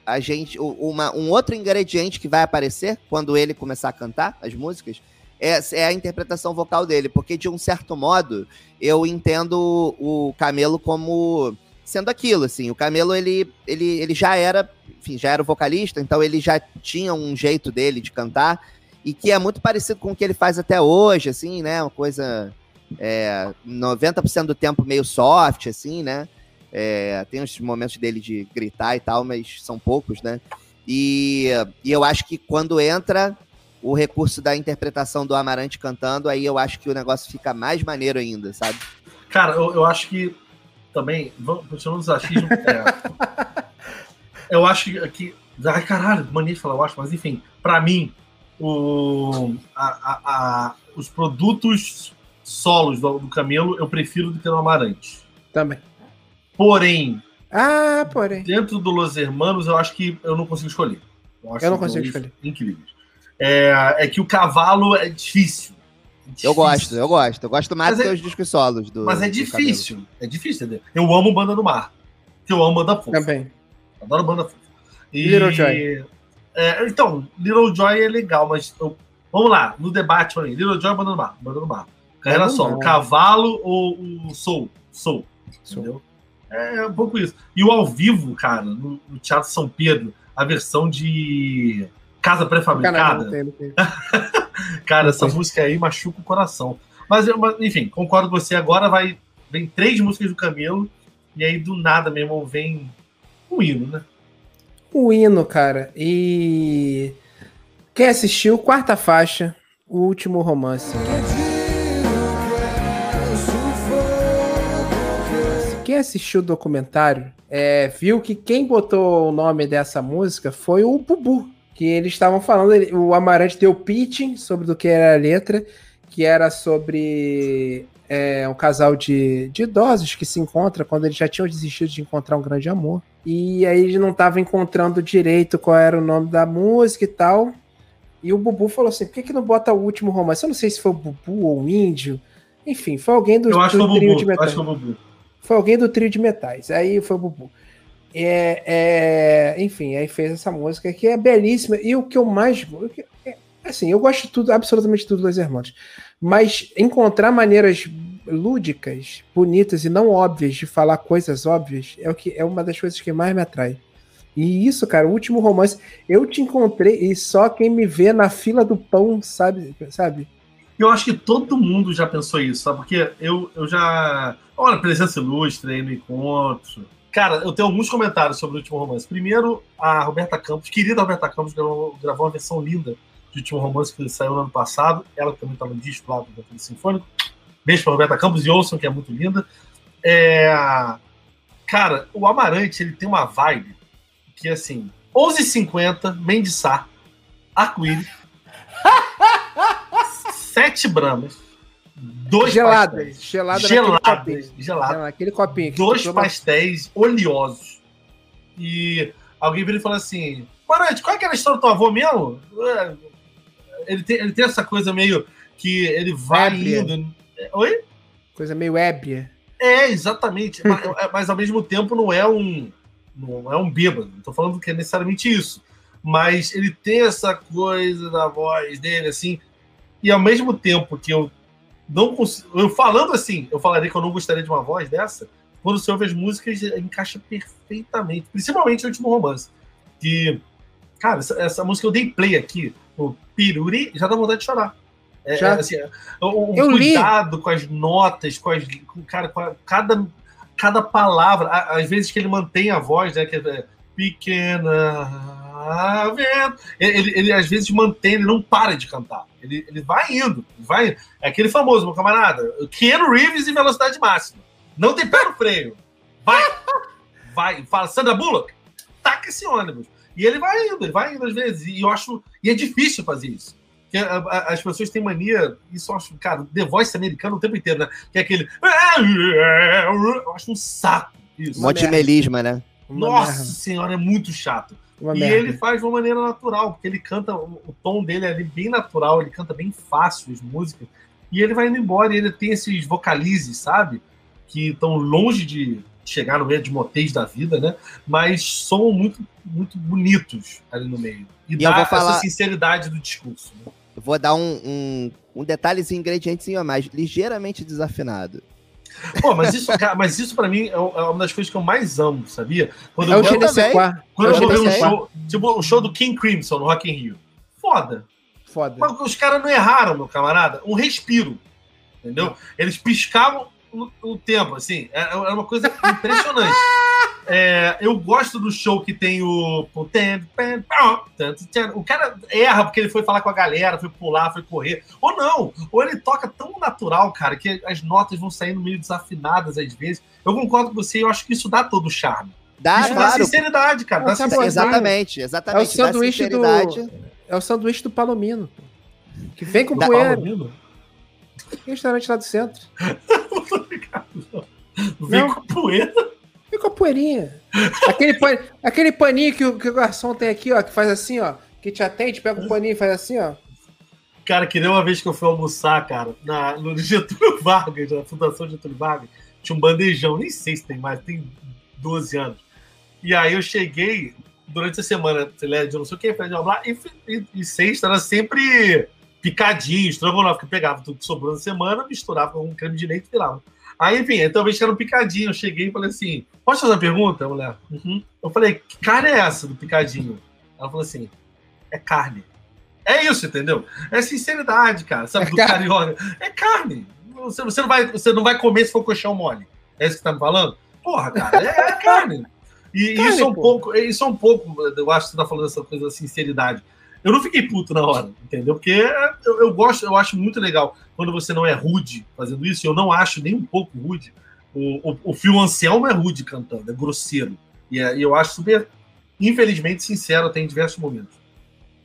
a gente. Uma, um outro ingrediente que vai aparecer quando ele começar a cantar as músicas é, é a interpretação vocal dele. Porque, de um certo modo, eu entendo o Camelo como sendo aquilo, assim. O Camelo, ele, ele, ele já era, enfim, já era vocalista, então ele já tinha um jeito dele de cantar e que é muito parecido com o que ele faz até hoje, assim, né? Uma coisa é, 90% do tempo meio soft, assim, né? É, tem os momentos dele de gritar e tal, mas são poucos, né? E, e eu acho que quando entra o recurso da interpretação do Amarante cantando, aí eu acho que o negócio fica mais maneiro ainda, sabe? Cara, eu, eu acho que também. Vamos, continuando os achismos. é, [laughs] eu acho que. ai, caralho, mania de falar, eu acho, mas enfim, pra mim, o, a, a- a- os produtos solos do, do Camelo eu prefiro do que no Amarante. Também. Porém, Ah, porém. dentro do Los Hermanos, eu acho que eu não consigo escolher. acho Eu não consigo escolher. Incríveis. É, é que o cavalo é difícil. É Eu difícil. gosto, eu gosto. Eu gosto mais Mas dos é- teus discos solos. Do, Mas é do difícil. É difícil, entendeu? Eu amo Banda do Mar. Porque eu amo Banda Fofa. Também. Adoro Banda Fofa. E- Little Joy. É, então, Little Joy é legal, mas eu- vamos lá, no debate, falei, Little Joy ou Banda do Mar? Banda do Mar. Carreira solo. Cavalo ou o Soul? Soul. Soul. Entendeu? É um pouco isso. E o ao vivo, cara, no, no Teatro São Pedro, a versão de Casa Pré-Fabricada. não tem, não tem. Cara, essa música aí machuca o coração. Mas, eu, enfim, concordo com você. Agora vai vem três músicas do Camelo, e aí do nada, meu irmão, vem um hino, né? O hino, cara. E. Quem assistiu, quarta faixa, o último romance. Quem assistiu o documentário é, viu que quem botou o nome dessa música foi o Bubu. Que eles estavam falando, o Amarante deu pitching sobre do que era a letra, que era sobre é, um casal de, de idosos que se encontra quando eles já tinham desistido de encontrar um grande amor. E aí ele não estava encontrando direito qual era o nome da música e tal. E o Bubu falou assim: por que, que não bota o último romance? Eu não sei se foi o Bubu ou o Índio. Enfim, foi alguém do, Eu acho que do trio Bubu. de eu metais. Acho que foi o Bubu. Foi alguém do trio de metais. Aí foi o Bubu. É, é, enfim, aí fez essa música que é belíssima. E o que eu mais. é, Assim, eu gosto de tudo, absolutamente tudo dos irmãos. Mas encontrar maneiras lúdicas, bonitas e não óbvias de falar coisas óbvias é o que é uma das coisas que mais me atrai. E isso, cara, o último romance, eu te encontrei e só quem me vê na fila do pão sabe, sabe? Eu acho que todo mundo já pensou isso, sabe? Porque eu, eu já. Olha, presença ilustre aí no encontro. Cara, eu tenho alguns comentários sobre o último romance. Primeiro, a Roberta Campos, querida Roberta Campos, gravou, gravou uma versão linda de último romance que saiu no ano passado. Ela que também estava no disco lá do Ventura Sinfônico. Beijo pra Roberta Campos e ouçam, que é muito linda. É... Cara, o Amarante, ele tem uma vibe que, assim, 11h50, Mendissá, arco-íris, [laughs] sete bramas, dois Geladas, pastéis, gelada geladas, naquele copinho. geladas, Aquele copinho. que dois toma- pastéis oleosos. E alguém vira e fala assim: Marante, qual é aquela história do teu avô mesmo? É, Ele tem, ele tem essa coisa meio que ele vai Ébria. indo. Oi? Coisa meio ébria. É, exatamente. mas, é, mas, ao mesmo tempo não é um. Não é um bêbado. Não tô falando que é necessariamente isso. Mas ele tem essa coisa da voz dele, assim. E ao mesmo tempo que eu não consigo. Eu falando assim, eu falaria que eu não gostaria de uma voz dessa. Quando você ouve as músicas, encaixa perfeitamente. Principalmente o último romance. Que. Cara, essa, essa música eu dei play aqui, o Piruri, já dá vontade de chorar. É, Já? é, assim, o, o Eu li. cuidado com as notas, com as. Com, cara, com a- cada, cada palavra, a- às vezes que ele mantém a voz, né? Que é pequena. Vento. Ele, ele, às vezes mantém, ele não para de cantar. Ele, ele vai indo, ele vai indo. É aquele famoso, meu camarada, Keanu Reeves em velocidade máxima. Não tem pé no freio. Vai! Vai, fala, Sandra Bullock, taca esse ônibus. E ele vai indo, ele vai indo às vezes. E eu acho. E é difícil fazer isso. Porque a- a- as pessoas têm mania, isso eu acho, cara, The Voice americano o tempo inteiro, né? Que é aquele. Eu acho um saco isso. Um monte de melisma, né? Nossa merda, senhora, é muito chato. Uma e merda. ele faz de uma maneira natural, porque ele canta, o tom dele é ali bem natural, ele canta bem fácil as músicas. E ele vai indo embora, e ele tem esses vocalizes, sabe? Que estão longe de chegar no meio de motéis da vida, né? Mas são muito, muito bonitos ali no meio. E, eu dá vou essa falar- sinceridade do discurso. né? Eu Vou dar um, um, um detalhezinho, ingredientezinho a mais, ligeiramente desafinado. Pô, mas isso, cara, mas isso pra mim é é uma das coisas que eu mais amo, sabia? Quando É o eu, Gene- Genesis também. Qua. quando é eu o vou ver um show, tipo o show do King Crimson no Rock in Rio. Foda. Foda. Mas os caras não erraram, meu camarada. Um respiro. Entendeu? Eles piscavam o, o tempo, assim. É, é uma coisa impressionante. [laughs] É, eu gosto do show que tem o. O cara erra porque ele foi falar com a galera, foi pular, foi correr. Ou não. Ou ele toca tão natural, cara, que as notas vão saindo meio desafinadas às vezes. Eu concordo com você, eu acho que isso dá todo o charme. Dá, isso dá claro. sinceridade, cara. Dá sabe sinceridade. Exatamente, É o exatamente. Dá sanduíche do. É o sanduíche do Palomino. Que vem com Da- poeira. Palomino? Restaurante lá do centro. [laughs] Vem Não. com poeira. Vem com a poeirinha. Aquele, pan- aquele paninho que o, que o garçom tem aqui, ó, que faz assim, ó. Que te atende, pega o paninho e faz assim, ó. Cara, que nem uma vez que eu fui almoçar, cara, na, no Getúlio [laughs] Vargas, na Fundação Getúlio Vargas, tinha um bandejão, nem sei se tem mais, tem 12 anos. E aí eu cheguei, durante a semana, filé de não sei o que, blá, e, e, e sexta era sempre picadinho, estrogonofe, que pegava tudo que sobrou na semana, misturava com um creme de leite e virava. Aí, enfim, então vez que era um picadinho, eu cheguei e falei assim, posso fazer uma pergunta, mulher? Uhum. Eu falei, que carne é essa do picadinho? Ela falou assim, é carne. É isso, entendeu? É sinceridade, cara, sabe? É do carne. carioca. É carne. você, você, não vai, você não vai comer se for colchão mole. É isso que você tá me falando? Porra, cara, é, é carne. E [laughs] Carne, isso é um pô. pouco, isso é um pouco, eu acho que você tá falando essa coisa da sinceridade. Eu não fiquei puto na hora, entendeu? Porque eu, eu gosto, eu acho muito legal quando você não é rude fazendo isso. Eu não acho nem um pouco rude. O, o, o Phil Anselmo é rude cantando, é grosseiro. E, é- eu acho super, infelizmente, sincero, tem em diversos momentos.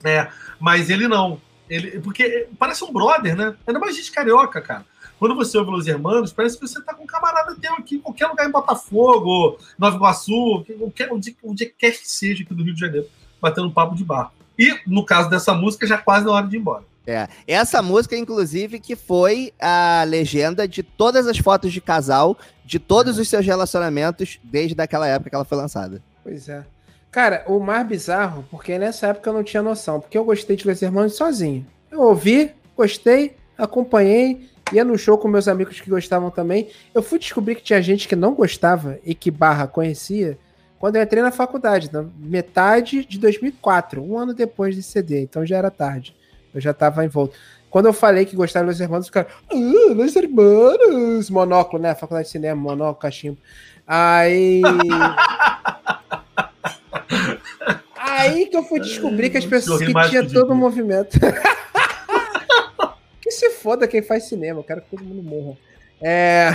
É, mas ele não. Ele, porque parece um brother, né? Ainda mais gente carioca, cara. Quando você ouve Los Hermanos, parece que você tá com um camarada teu aqui, em qualquer lugar em Botafogo, Nova Iguaçu, qualquer, onde, onde quer que seja aqui do Rio de Janeiro, batendo papo de bar. E, no caso dessa música, já quase na hora de ir embora. É. Essa música, inclusive, que foi a legenda de todas as fotos de casal de todos os seus relacionamentos desde aquela época que ela foi lançada. Pois é. Cara, o mais bizarro, porque nessa época eu não tinha noção, porque eu gostei de Los Hermanos sozinho. Eu ouvi, gostei, acompanhei, ia no show com meus amigos que gostavam também. Eu fui descobrir que tinha gente que não gostava e que barra conhecia quando eu entrei na faculdade, na metade de 2004, um ano depois de CD, então já era tarde. Eu já tava envolto. Quando eu falei que gostava de Los Hermanos, os caras, ah, Los Hermanos, monóculo, né? Faculdade de cinema, monóculo, cachimbo. Aí. [laughs] Aí que eu fui descobrir que as pessoas que tinha todo o movimento. [laughs] que se foda quem faz cinema, eu quero que todo mundo morra. É,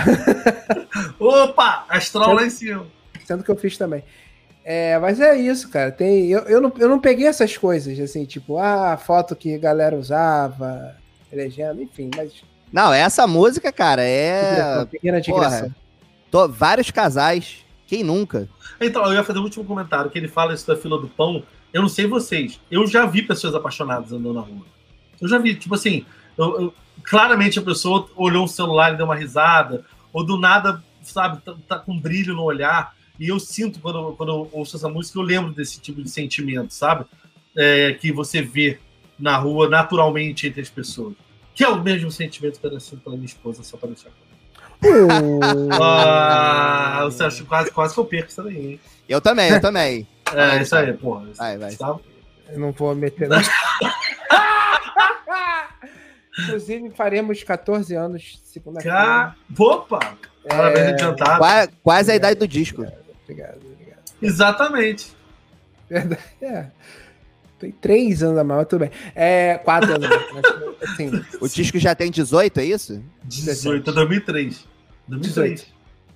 [laughs] Opa! Astral lá em cima. Sendo que eu fiz também. É, mas é isso, cara. Tem, eu, eu, não, eu não peguei essas coisas, assim, tipo, ah, foto que a galera usava, legenda, enfim, mas. Não, essa música, cara, é. pequena digressão. Tô- vários casais. Quem nunca? Então, eu ia fazer o último comentário, que ele fala isso da fila do pão. Eu não sei vocês, eu já vi pessoas apaixonadas andando na rua. Eu já vi, tipo assim, eu- eu- claramente a pessoa olhou o celular e deu uma risada, ou do nada, sabe, tá, tá com brilho no olhar. E eu sinto, quando, eu- quando eu ouço essa música, eu lembro desse tipo de sentimento, sabe? É, que você vê na rua naturalmente entre as pessoas. Que é o mesmo sentimento que eu sinto pela minha esposa, só para deixar. claro. Uh, Ah, você acha quase, quase que eu perco isso daí, hein? Eu também, eu também. [laughs] É, isso aí, porra. Vai, vai. Tá? eu não vou meter. Não. [laughs] Inclusive, faremos 14 anos segunda-feira. Ca... Opa! Parabéns adiantado. Qua- Quase a idade do disco. Obrigado, obrigado. Exatamente. Verdade. É. Tem três anos a mais, mas tudo bem. É, quatro anos a mais. mas, Assim, O disco já tem 18, é isso? 18, 2003. 2003.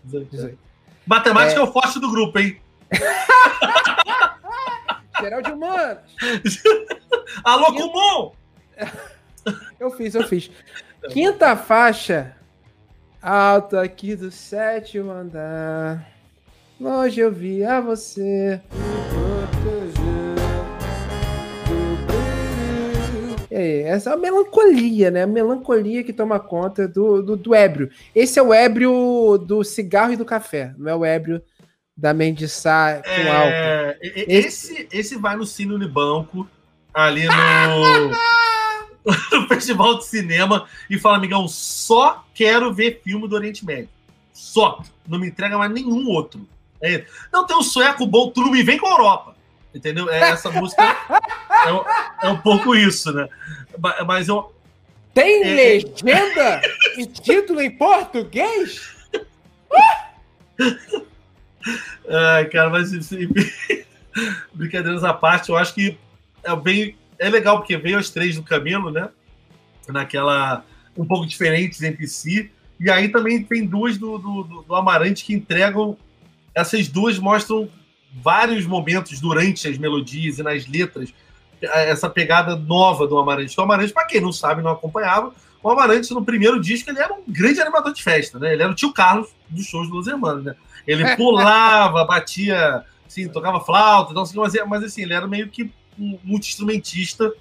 18. 18. Matemática é... o forte do grupo, hein? [laughs] Geral de humanos. [laughs] Alô, Kumon! Eu fiz, eu fiz. Quinta faixa. Alto aqui do sétimo andar. Longe eu via você. E aí, essa é a melancolia, né? A melancolia que toma conta do, do, do ébrio. Esse é o ébrio do cigarro e do café, não é o ébrio da mendiçar com álcool. É, e- esse, esse vai no Cine Unibanco, ali no, [laughs] no Festival de Cinema, e fala, amigão, só quero ver filme do Oriente Médio. Só. Não me entrega mais nenhum outro. É, não tem um sueco bom, tu não me vem com a Europa. Entendeu? É, essa música é, um- é um pouco isso, né? Ma- Mas eu, Tem É, é. legenda [laughs] e título em português? [laughs] Ai, cara, mas enfim, [laughs] brincadeiras à parte, eu acho que é bem é legal porque veio as três do Camelo, né? Naquela um pouco diferentes entre si. E aí também tem duas do, do, do- do Amarante que entregam. Essas duas mostram vários momentos durante as melodias e nas letras essa pegada nova do Amarante. O Amarante, para quem não sabe, não acompanhava, o Amarante no primeiro disco ele era um grande animador de festa, né? Ele era o tio Carlos dos shows dos Hermanos, né? Ele [laughs] pulava, batia, assim, tocava flauta, então, assim, mas, mas assim, ele era meio que um multi-instrumentista.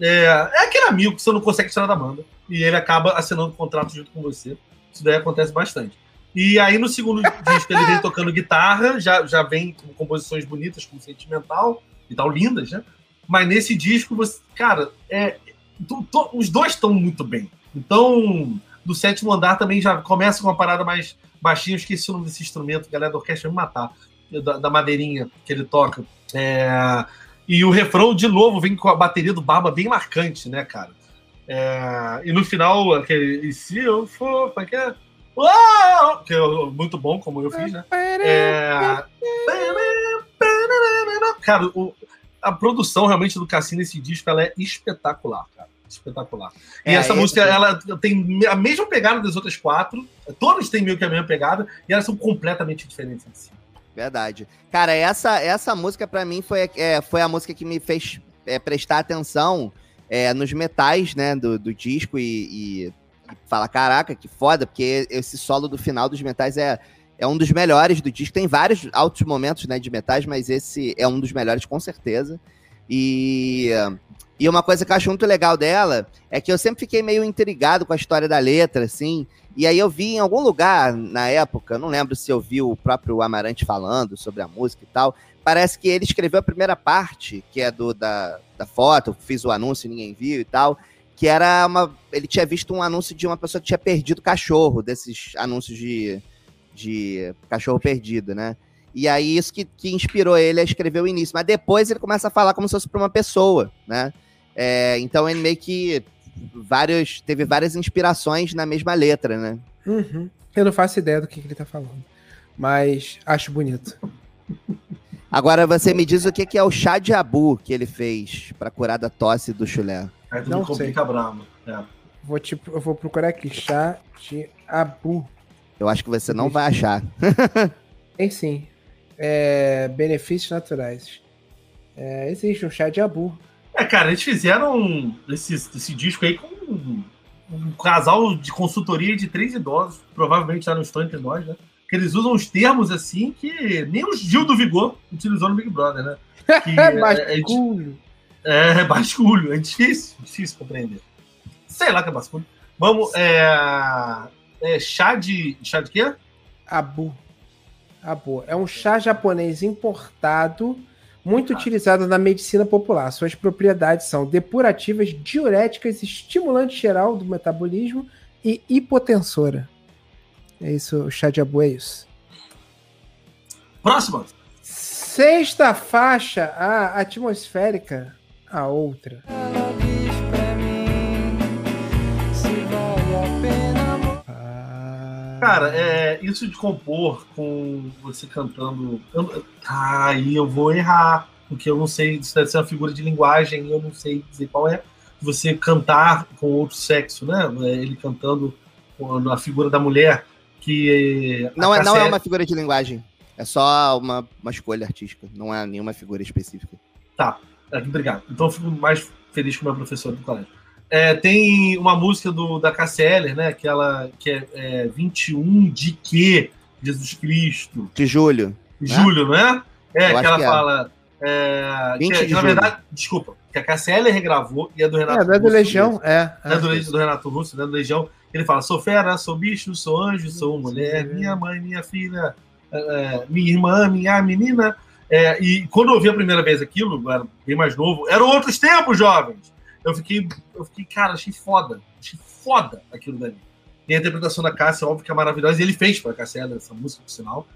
É, é aquele amigo que você não consegue tirar da banda. E ele acaba assinando contrato junto com você. Isso daí acontece bastante. E aí, no segundo disco, ele vem tocando guitarra, já, já vem com composições bonitas, como Sentimental e tal, lindas, né? Mas nesse disco, você, cara, é, os dois estão muito bem. Então, do sétimo andar também já começa com uma parada mais baixinha. Eu esqueci o nome desse instrumento, galera da orquestra me matar. Da, da madeirinha que ele toca. É, e o refrão, de novo, vem com a bateria do Barba bem marcante, né, cara? É, e no final, aquele. E se eu for. Como é que é? Uau! Que é muito bom, como eu fiz, né? É... Cara, o- a produção realmente do Cassino nesse disco ela é espetacular, cara. Espetacular. E É, essa esse música, ela tem a mesma pegada das outras quatro. Todas têm meio que a mesma pegada, e elas são completamente diferentes de si. Verdade. Cara, essa, essa música pra mim foi, é, foi a música que me fez é, prestar atenção é, nos metais, né, do, do disco e, e falar, caraca, que foda, porque esse solo do final dos metais é, é um dos melhores do disco. Tem vários altos momentos, né, de metais, mas esse é um dos melhores com certeza. E, e uma coisa que eu acho muito legal dela é que eu sempre fiquei meio intrigado com a história da letra, assim, e aí eu vi em algum lugar na época, não lembro se eu vi o próprio Amarante falando sobre a música e tal. Parece que ele escreveu a primeira parte, que é do da, da foto, fiz o anúncio ninguém viu e tal. Que era uma. Ele tinha visto um anúncio de uma pessoa que tinha perdido cachorro, desses anúncios de, de cachorro perdido, né? E aí isso que, que inspirou ele a escrever o início. Mas depois ele começa a falar como se fosse para uma pessoa, né? É, então ele meio que vários, teve várias inspirações na mesma letra, né? Uhum. Eu não faço ideia do que, que ele tá falando. Mas acho bonito. Agora você me diz o que, que é o chá de abu que ele fez pra curar da tosse do chulé. Aí tudo Não complica bramo. É. Vou, tipo, eu vou procurar aqui. Chá de abu. Eu acho que você não vai achar. [laughs] Tem sim. É, benefícios naturais. É, existe um chá de abu. É, cara, eles fizeram esse, esse disco aí com um, um casal de consultoria de três idosos, provavelmente já não estão entre nós, né? Que eles usam os termos assim que nem o Gil do Vigor utilizou no Big Brother, né? [laughs] Que é, é, Basculho. É basculho, é difícil, difícil compreender. Sei lá que é basculho. Vamos, é, é chá de. chá de quê? Abu. Abu. É um chá japonês importado, muito utilizado na medicina popular. Suas propriedades são depurativas, diuréticas, estimulante geral do metabolismo e hipotensora. É isso, o chá de abu é isso. Próxima. Sexta faixa, a atmosférica, a outra. Ela diz pra mim se vale a pena. Ah, Cara, é, isso de compor com você cantando. eu- ah, aí eu vou errar, porque eu não sei. Isso deve ser uma figura de linguagem eu não sei dizer qual é. Você cantar com outro sexo, né? Ele cantando a figura da mulher. Que. Não é, não é uma figura de linguagem. É só uma, uma escolha artística. Não é nenhuma figura específica. É, Obrigado. Então eu fico mais feliz com o meu professor do colégio. É, tem uma música do, da Cassia né? Que, ela, que é, é 21 de que? Jesus Cristo. De julho. Julho, não é? É, Eu que ela que é. fala. É, 20 que, de que, na julho. verdade, desculpa, que a KCL regravou e é do Renato é, não é do Russo Legião? É. É do, Le- do Renato Russo, não é do Legião. Ele fala: sou fera, sou bicho, sou anjo, sou mulher, minha mãe, minha filha, é, minha irmã, minha menina. É, e quando eu ouvi a primeira vez aquilo, era bem mais novo, eram outros tempos, jovens. Eu fiquei, eu fiquei, cara, achei foda. Achei foda aquilo dali. E a interpretação da Cássia, óbvio que é maravilhosa. E ele fez pra Cássia essa música, por sinal.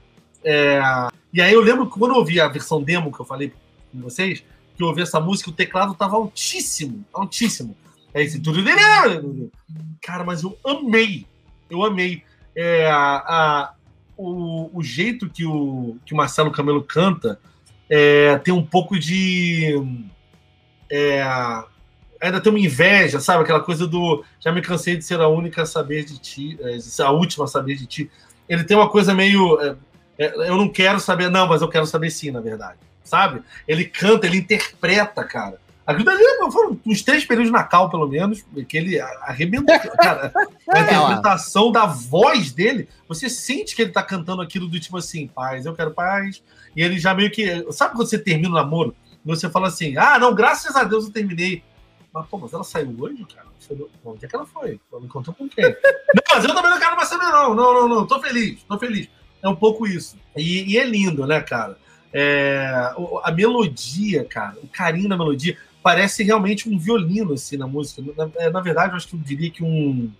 É, e aí eu lembro que quando eu ouvi a versão demo que eu falei com vocês, que eu ouvi essa música, o teclado tava altíssimo, altíssimo. É esse. Cara, mas eu amei. Eu amei. É, a- o, o jeito que o, que o Marcelo Camelo canta é, tem um pouco de. é, ainda tem uma inveja, sabe? Aquela coisa do. Já me cansei de ser a única a saber de ti, é, a última a saber de ti. Ele tem uma coisa meio. é, é, eu não quero saber, não, mas eu quero saber sim, na verdade. Sabe? Ele canta, ele interpreta, cara. Aquilo dali foram uns três períodos na cal, pelo menos, que ele arrebentou. Cara, [laughs] a interpretação da voz dele, você sente que ele tá cantando aquilo do tipo assim, paz, eu quero paz. E ele já meio que. Sabe quando você termina o namoro? E você fala assim, ah, não, graças a Deus eu terminei. Mas, pô, mas ela saiu hoje, cara? Onde é que ela foi? Ela encontrou com quem? [laughs] não, mas eu também não quero mais saber, não. Não, não, não. Tô feliz, tô feliz. É um pouco isso. E, e é lindo, né, cara? É, a melodia, cara, o carinho na melodia, parece realmente um violino, assim, na música. Na, é, na verdade, eu acho que eu diria que um,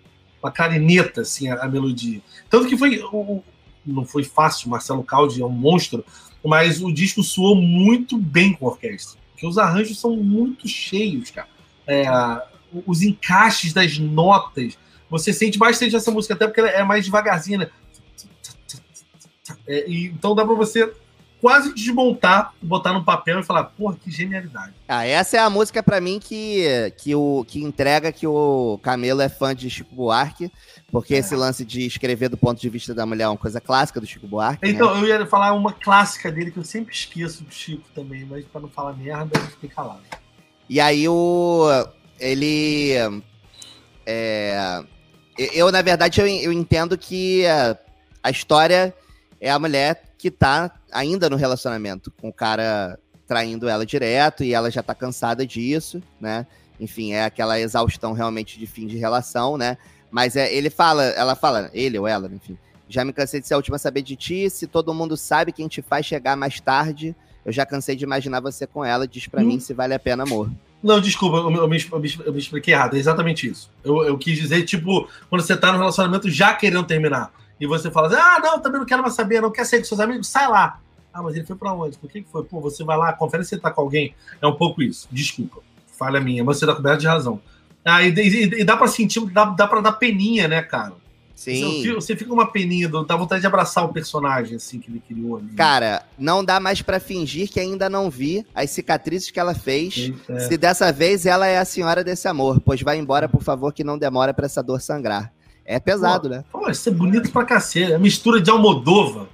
uma clarineta, assim, a, a melodia. Tanto que foi. o- não foi fácil, Marcelo Caldi é um monstro, mas o disco soou muito bem com a orquestra. Porque os arranjos são muito cheios, cara. É, os encaixes das notas. Você sente bastante essa música, até porque ela é mais devagarzinha, né? É, então dá pra você quase desmontar, botar no papel e falar, porra, que genialidade. Ah, essa é a música pra mim que, que, o, que entrega que o Camelo é fã de Chico Buarque, porque esse lance de escrever do ponto de vista da mulher é uma coisa clássica do Chico Buarque. né? Então, eu ia falar uma clássica dele que eu sempre esqueço do Chico também, mas pra não falar merda, a gente tem calado. E aí o. Ele. É, eu, na verdade, eu, eu entendo que a, a história é a mulher que tá ainda no relacionamento com o cara traindo ela direto e ela já tá cansada disso, né? Enfim, é aquela exaustão realmente de fim de relação, né? Mas é, ele fala, ela fala, ele ou ela, enfim. Já me cansei de ser a última a saber de ti. Se todo mundo sabe quem te faz chegar mais tarde, eu já cansei de imaginar você com ela. Diz pra Hum. mim se vale a pena, amor. Não, desculpa, eu, me- eu me, eu me- eu me expliquei errado. É exatamente isso. Eu, eu quis dizer, tipo, quando você tá no relacionamento já querendo terminar, e você fala assim, ah, não, também não quero mais saber, não quer sair com seus amigos, sai lá. Ah, mas ele foi pra onde? Por que foi? Pô, você vai lá, confere se ele tá com alguém. É um pouco isso. Desculpa. Falha minha, mas você tá coberto de razão. Ah, e, e- e dá pra sentir, dá, dá pra dar peninha, né, cara? Você, Sim. você fica uma peninha, dá vontade de abraçar o personagem, assim, que ele criou ali. Cara, não dá mais pra fingir que ainda não vi as cicatrizes que ela fez. É. Se dessa vez ela é a senhora desse amor, pois vai embora, por favor, que não demora pra essa dor sangrar. É pesado, né? Pô, isso é bonito pra cacete. É mistura de Almodova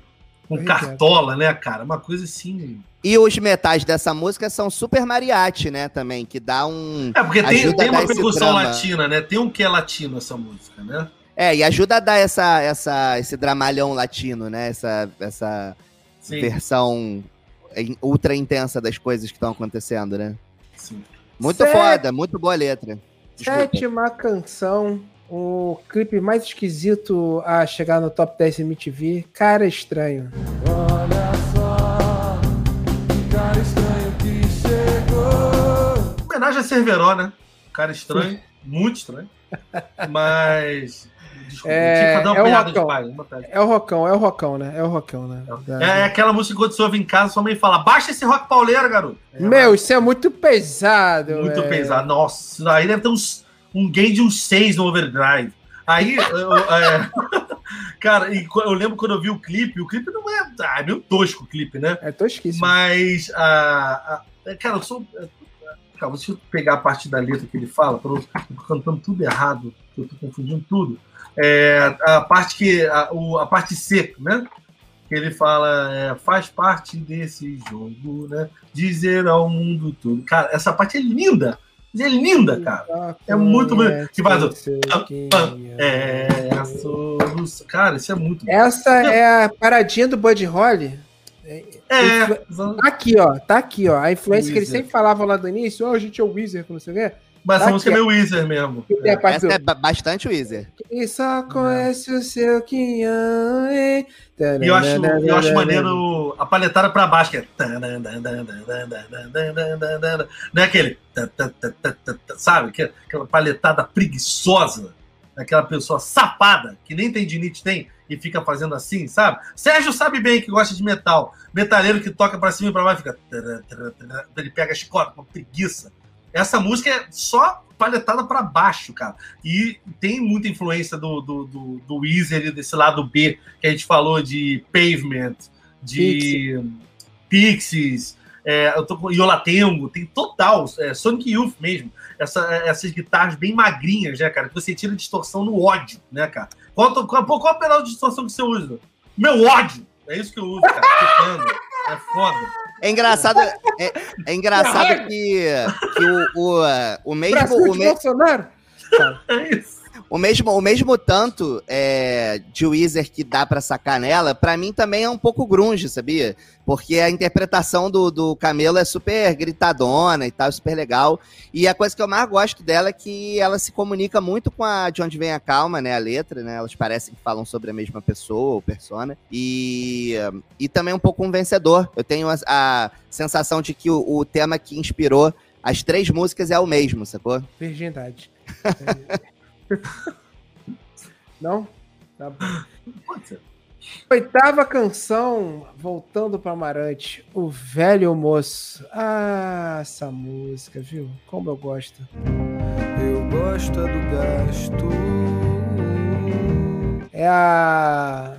com é. cartola, né, cara? Uma coisa assim. E os metais dessa música são super mariachi, né, também, que dá um... É, porque tem, Ajuda tem uma percussão latina, né? Tem um que é latino essa música, né? É, e ajuda a dar essa, essa, esse dramalhão latino, né? Essa, essa Sim, versão ultra intensa das coisas que estão acontecendo, né? sim. Muito Certo. foda, muito boa letra. Desculpa. Sétima canção, o clipe mais esquisito a chegar no top 10 MTV, Cara Estranho. Olha só, que cara estranho que chegou. Homenagem a Cerveró, né? Cara estranho, muito estranho. Mas. Desculpa, É, é uma o Rocão. pai. É o Rocão, é o Rocão, né? É o Rocão, né? Da- É, é aquela música que quando você ouve em casa, sua mãe fala: baixa esse rock pauleiro, garoto. É, Meu, isso é muito pesado. Muito velho. pesado. Nossa, aí deve ter uns, um gain de uns 6 no overdrive. Aí, eu- é, [laughs] cara, eu lembro quando eu vi o clipe, o clipe não é. Ah, é meio tosco o clipe, né? É tosquíssimo. Mas, a, a- cara, eu sou. Cara, deixa eu pegar a parte da letra que ele fala, para eu tô cantando tudo errado, eu tô confundindo tudo. É, a parte que. A, o- a parte seca, né? Que ele fala, é, faz parte desse jogo, né? Dizer ao mundo tudo. Cara, essa parte é linda. É linda, cara. É muito bonito. Que faz o- É a solução. Cara, isso é muito bom. Essa é a paradinha do Bud Holly. É. Tá aqui, ó. Tá aqui, ó. A influência que ele Weezer. sempre falava lá do início. Ó, a gente é o Wizard, não sei o quê. Mas essa Tá música é meio Weezer mesmo. Tem parte Essa do... é ba- bastante Weezer. E só conhece o seu Quinhão. E eu acho, eu acho maneiro a paletada pra baixo, que é. Não é aquele. Sabe? Que- Aquela paletada preguiçosa. Aquela pessoa sapada, que nem tendinite tem, e fica fazendo assim, sabe? Sérgio sabe bem que gosta de metal. Metaleiro que toca pra cima e pra baixo fica. Ele pega a chicota com preguiça. Essa música é só paletada pra baixo, cara. E tem muita influência do, do, do, do Weezer, desse lado B, que a gente falou de Pavement, de Pixies, é, eu tô com Iolatengo, tem total, é, Sonic Youth mesmo. Essa, essas guitarras bem magrinhas, né, cara? Que você tira distorção no ódio, né, cara? Qual, qual, qual, é pedal de distorção que você usa? Meu ódio! É isso que eu uso, cara. É foda. É engraçado, é, é engraçado que, que o, o, o mesmo, o, de me- Bolsonaro. É isso. O mesmo, o mesmo tanto é, de Weezer que dá pra sacar nela, pra mim também é um pouco grunge, sabia? Porque a interpretação do, do Camelo é super gritadona e tal, super legal. E a coisa que eu mais gosto dela é que ela se comunica muito com a De Onde Vem a Calma, né? A letra, né? Elas parecem que falam sobre a mesma pessoa ou persona. E, e também um pouco um vencedor. Eu tenho a, a sensação de que o, o tema que inspirou as três músicas é o mesmo, sacou? Virgindade. [laughs] [laughs] Não? Tá bom. Oitava canção, voltando para Amarante, o velho moço. Ah, essa música, viu? Como eu gosto. Eu gosto do gasto. É a.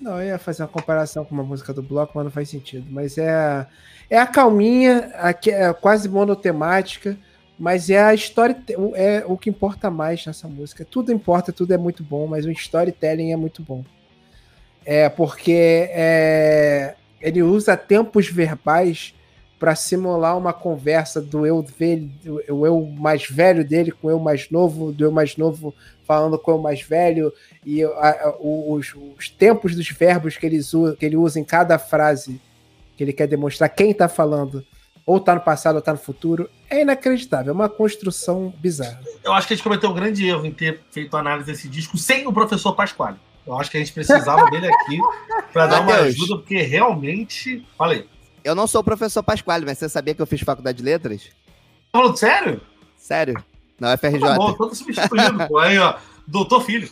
Não, eu ia fazer uma comparação com uma música do bloco, mas não faz sentido. Mas é é a calminha, a é quase monotemática, mas é a história, é o que importa mais nessa música. Tudo importa, tudo é muito bom, mas o storytelling é muito bom. É porque é, ele usa tempos verbais para simular uma conversa do eu velho, do eu mais velho dele com o eu mais novo, do eu mais novo falando com o eu mais velho e a- os, os tempos dos verbos que ele, usa, que ele usa em cada frase que ele quer demonstrar quem tá falando, ou tá no passado ou tá no futuro, é inacreditável, é uma construção bizarra. Eu acho que a gente cometeu um grande erro em ter feito análise desse disco sem o professor Pasquale. Eu acho que a gente precisava dele aqui [laughs] para dar uma ajuda, porque realmente. Falei. Eu não sou o professor Pasquale, mas você sabia que eu fiz faculdade de letras? Tá falando sério? Sério? Na UFRJ. Tá bom, tô substituindo, pô. Aí, ó. Doutor Filho.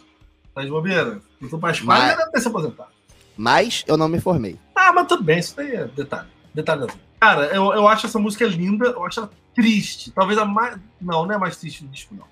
Tá de bobeira? Doutor Pasquale Mas- deve ter se aposentado. Mas eu não me formei. Ah, mas tudo bem, isso daí é detalhe. Detalhe da vida. Cara, eu, eu acho essa música linda, eu acho ela triste. Talvez a mais. Não, não é mais triste do disco, não.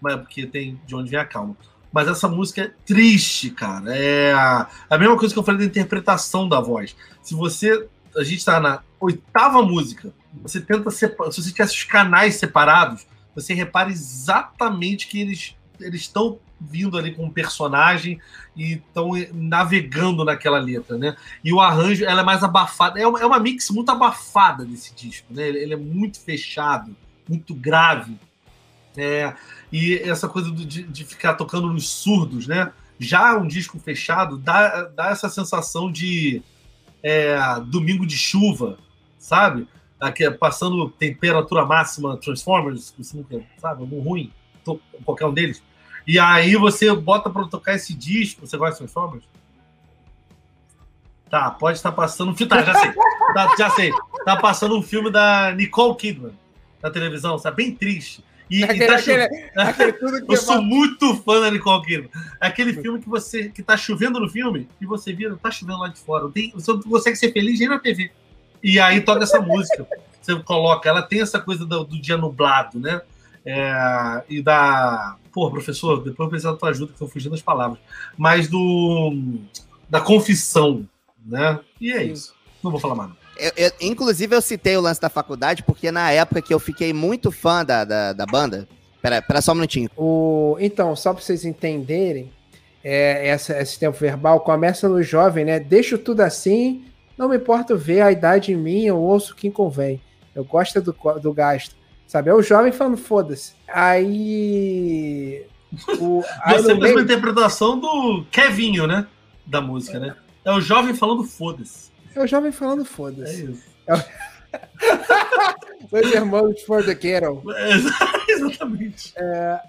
Mas é porque tem de onde vem a calma. Mas essa música é triste, cara. É a, a mesma coisa que eu falei da interpretação da voz. Se você. A gente tá na oitava música, você tenta separar. Se você tivesse os canais separados, você repara exatamente que eles eles estão vindo ali com um personagem e estão navegando naquela letra, né? E o arranjo, ela é mais abafada. É uma, é uma mix muito abafada desse disco, né? Ele, ele é muito fechado, muito grave. É, e essa coisa do- de, de ficar tocando nos surdos, né? Já um disco fechado dá, dá essa sensação de é, domingo de chuva, sabe? Aqui, passando temperatura máxima Transformers, nunca- sabe? Algum ruim, qualquer um deles. E aí você bota pra tocar esse disco. Você gosta de Transformers? Tá, pode estar passando um filme. Tá, já sei. Tá, já sei. Tá passando um filme da Nicole Kidman na televisão, sabe? Bem triste. E, e Aquele, tá aquele, chovendo. aquele [laughs] Eu sou muito fã da Nicole Kidman. É aquele filme que você que tá chovendo no filme e você vira, tá chovendo lá de fora. Tem, você não consegue ser feliz nem na TV. E aí toca essa música. Você coloca, ela tem essa coisa do, do dia nublado, né? É, e da. Pô, professor, depois eu preciso da tua ajuda, que estão fugindo as palavras. Mas do. Da confissão, né? E é Sim. isso. Não vou falar mais. Eu- eu- inclusive, eu citei o lance da faculdade, porque na época que eu fiquei muito fã da, da, da banda. Pera, pera só um minutinho. O, então, só para vocês entenderem, é, essa, esse tempo verbal começa no jovem, né? Deixo tudo assim, não me importa ver a idade em mim, eu ouço quem convém. Eu gosto do, do gasto. Sabe? É o jovem falando foda-se. Aí. O, Você no fez uma interpretação do Kevinho, né? Da música, né? É o jovem falando foda-se. é o jovem falando É foda-se. isso. Dois [laughs] irmãos for the ghetto. É, exatamente.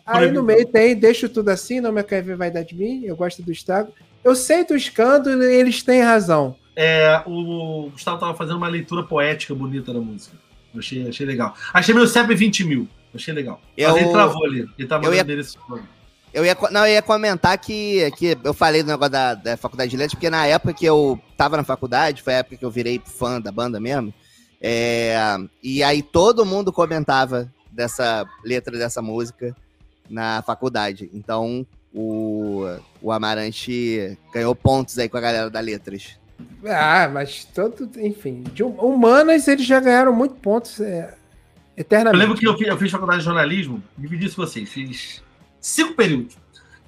Aí no meio tem, deixo tudo assim, não me quer ver vai dar de mim, eu gosto do estrago. Eu sei do escândalo e eles têm razão. É, o Gustavo tava fazendo uma leitura poética bonita da música. Achei, achei legal. Achei meio CEP 20 mil. Achei legal. Mas Eu- ele travou ali. Ele tá eu ia- plano. Eu ia, não, eu ia comentar que, que eu falei do negócio da, da faculdade de letras, porque na época que eu tava na faculdade, foi a época que eu virei fã da banda mesmo. é, e aí todo mundo comentava dessa letra dessa música na faculdade. Então o, o Amarante ganhou pontos aí com a galera da letras. Ah, mas todo, enfim, de hum- humanas eles já ganharam muito pontos é, Eu eternamente. lembro que eu fiz, eu fiz faculdade de jornalismo, dividi isso com vocês, fiz cinco períodos.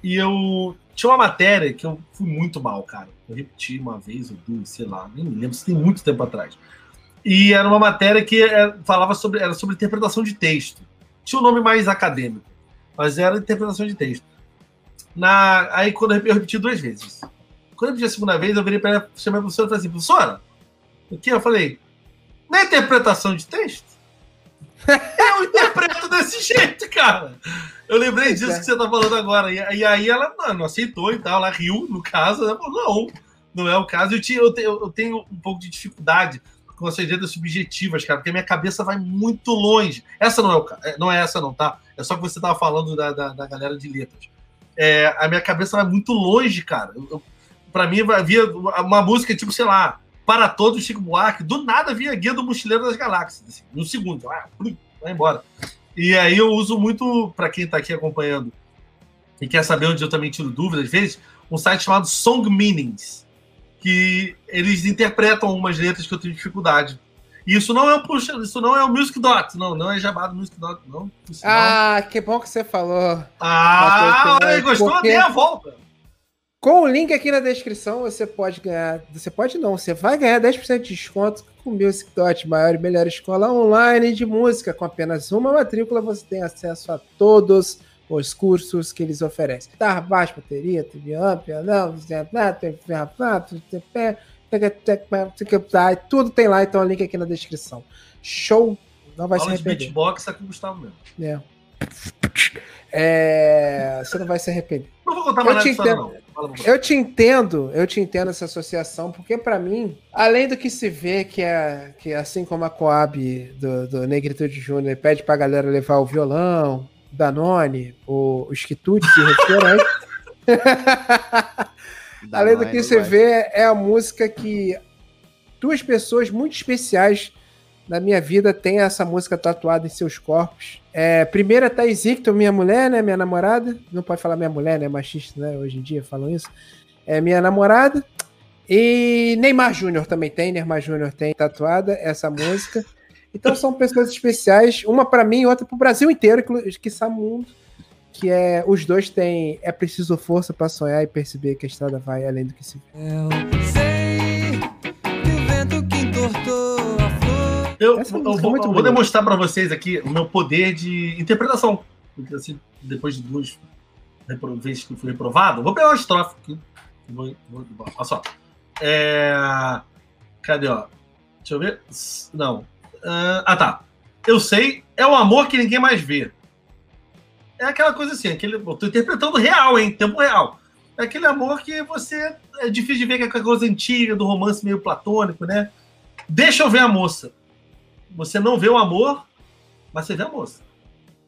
E eu tinha uma matéria que eu fui muito mal, cara. Eu repeti uma vez ou duas, sei lá, nem me lembro, isso tem muito tempo atrás. E era uma matéria que é, falava sobre, era sobre interpretação de texto. Tinha um nome mais acadêmico, mas era interpretação de texto. Na, aí quando eu eu repeti duas vezes. Quando eu repeti a segunda vez, eu virei para ela, chamei a professora e falei assim, professora, o que? Eu falei, não é interpretação de texto? [laughs] Eu interpreto desse jeito, cara. Eu lembrei disso é. que você tá falando agora. E, e aí ela não, aceitou e tal, ela riu, no caso. Ela falou, não, não é o caso. Eu, tinha, eu, tenho, eu tenho um pouco de dificuldade com essas letras subjetivas, cara, porque a minha cabeça vai muito longe. Essa não é o é, não é essa não, tá? É só que você tava falando da, da, da galera de letras. É, a minha cabeça vai muito longe, cara. Eu- eu- pra mim, havia uma música tipo, sei lá, Para Todos, Chico Buarque, do nada vinha Guia do Mochileiro das Galáxias, assim, no segundo, ah, vai embora. E aí eu uso muito, pra quem tá aqui acompanhando e quer saber onde eu também tiro dúvidas, às vezes, um site chamado Song Meanings, que eles interpretam umas letras que eu tenho dificuldade. E isso não é um puxa, isso não é o Music Dot, não, não é jabá do Music Dot, não. Ah, que bom que você falou. Ah, olha aí, gostou? porque- Dei a volta. Com o link aqui na descrição, você pode ganhar. Você pode não, você vai ganhar 10% de desconto com o Music Dot, maior e melhor escola online de música. Com apenas uma matrícula, você tem acesso a todos os cursos que eles oferecem. Guitarra, baixo, bateria, TV amp, não, tudo tem lá, então o link aqui na descrição. Show! Não vai se Aula de arrepender. beatbox tá com o Gustavo mesmo. É. É, você não vai se arrepender. Não vou contar Eu mais nada disso, não. Eu te entendo, eu te entendo essa associação, porque pra mim, além do que se vê que é que assim como a Coab do, do Negritude Júnior pede pra galera levar o violão, Danone, o, os quitutes e refrigerante, [laughs] além do que se vê é a música que duas pessoas muito especiais na minha vida têm essa música tatuada em seus corpos. É, primeiro a Thaís Icton, minha mulher, né? Minha namorada. Não pode falar minha mulher, né? Machista, né? Hoje em dia falam isso. É minha namorada. E Neymar Júnior também tem. Neymar Júnior tem tatuada essa música. Então são pessoas especiais. Uma pra mim e outra pro Brasil inteiro, que mundo. Que é. Os dois têm. É preciso força pra sonhar e perceber que a estrada vai além do que se. Eu Eu, eu é vou, vou demonstrar pra vocês aqui o meu poder de interpretação. Porque, assim, depois de duas vezes que fui reprovado, vou pegar uma estrofe aqui. Vou, vou, olha só. É, cadê, ó? Deixa eu ver. Não. Ah, Ah, tá. Eu sei, é o amor que ninguém mais vê. É aquela coisa assim, aquele, eu tô interpretando real, hein? Tempo real. É aquele amor que você. É difícil de ver que é aquela coisa antiga, do romance meio platônico, né? Deixa eu ver a moça. Você não vê o amor, mas você vê a moça.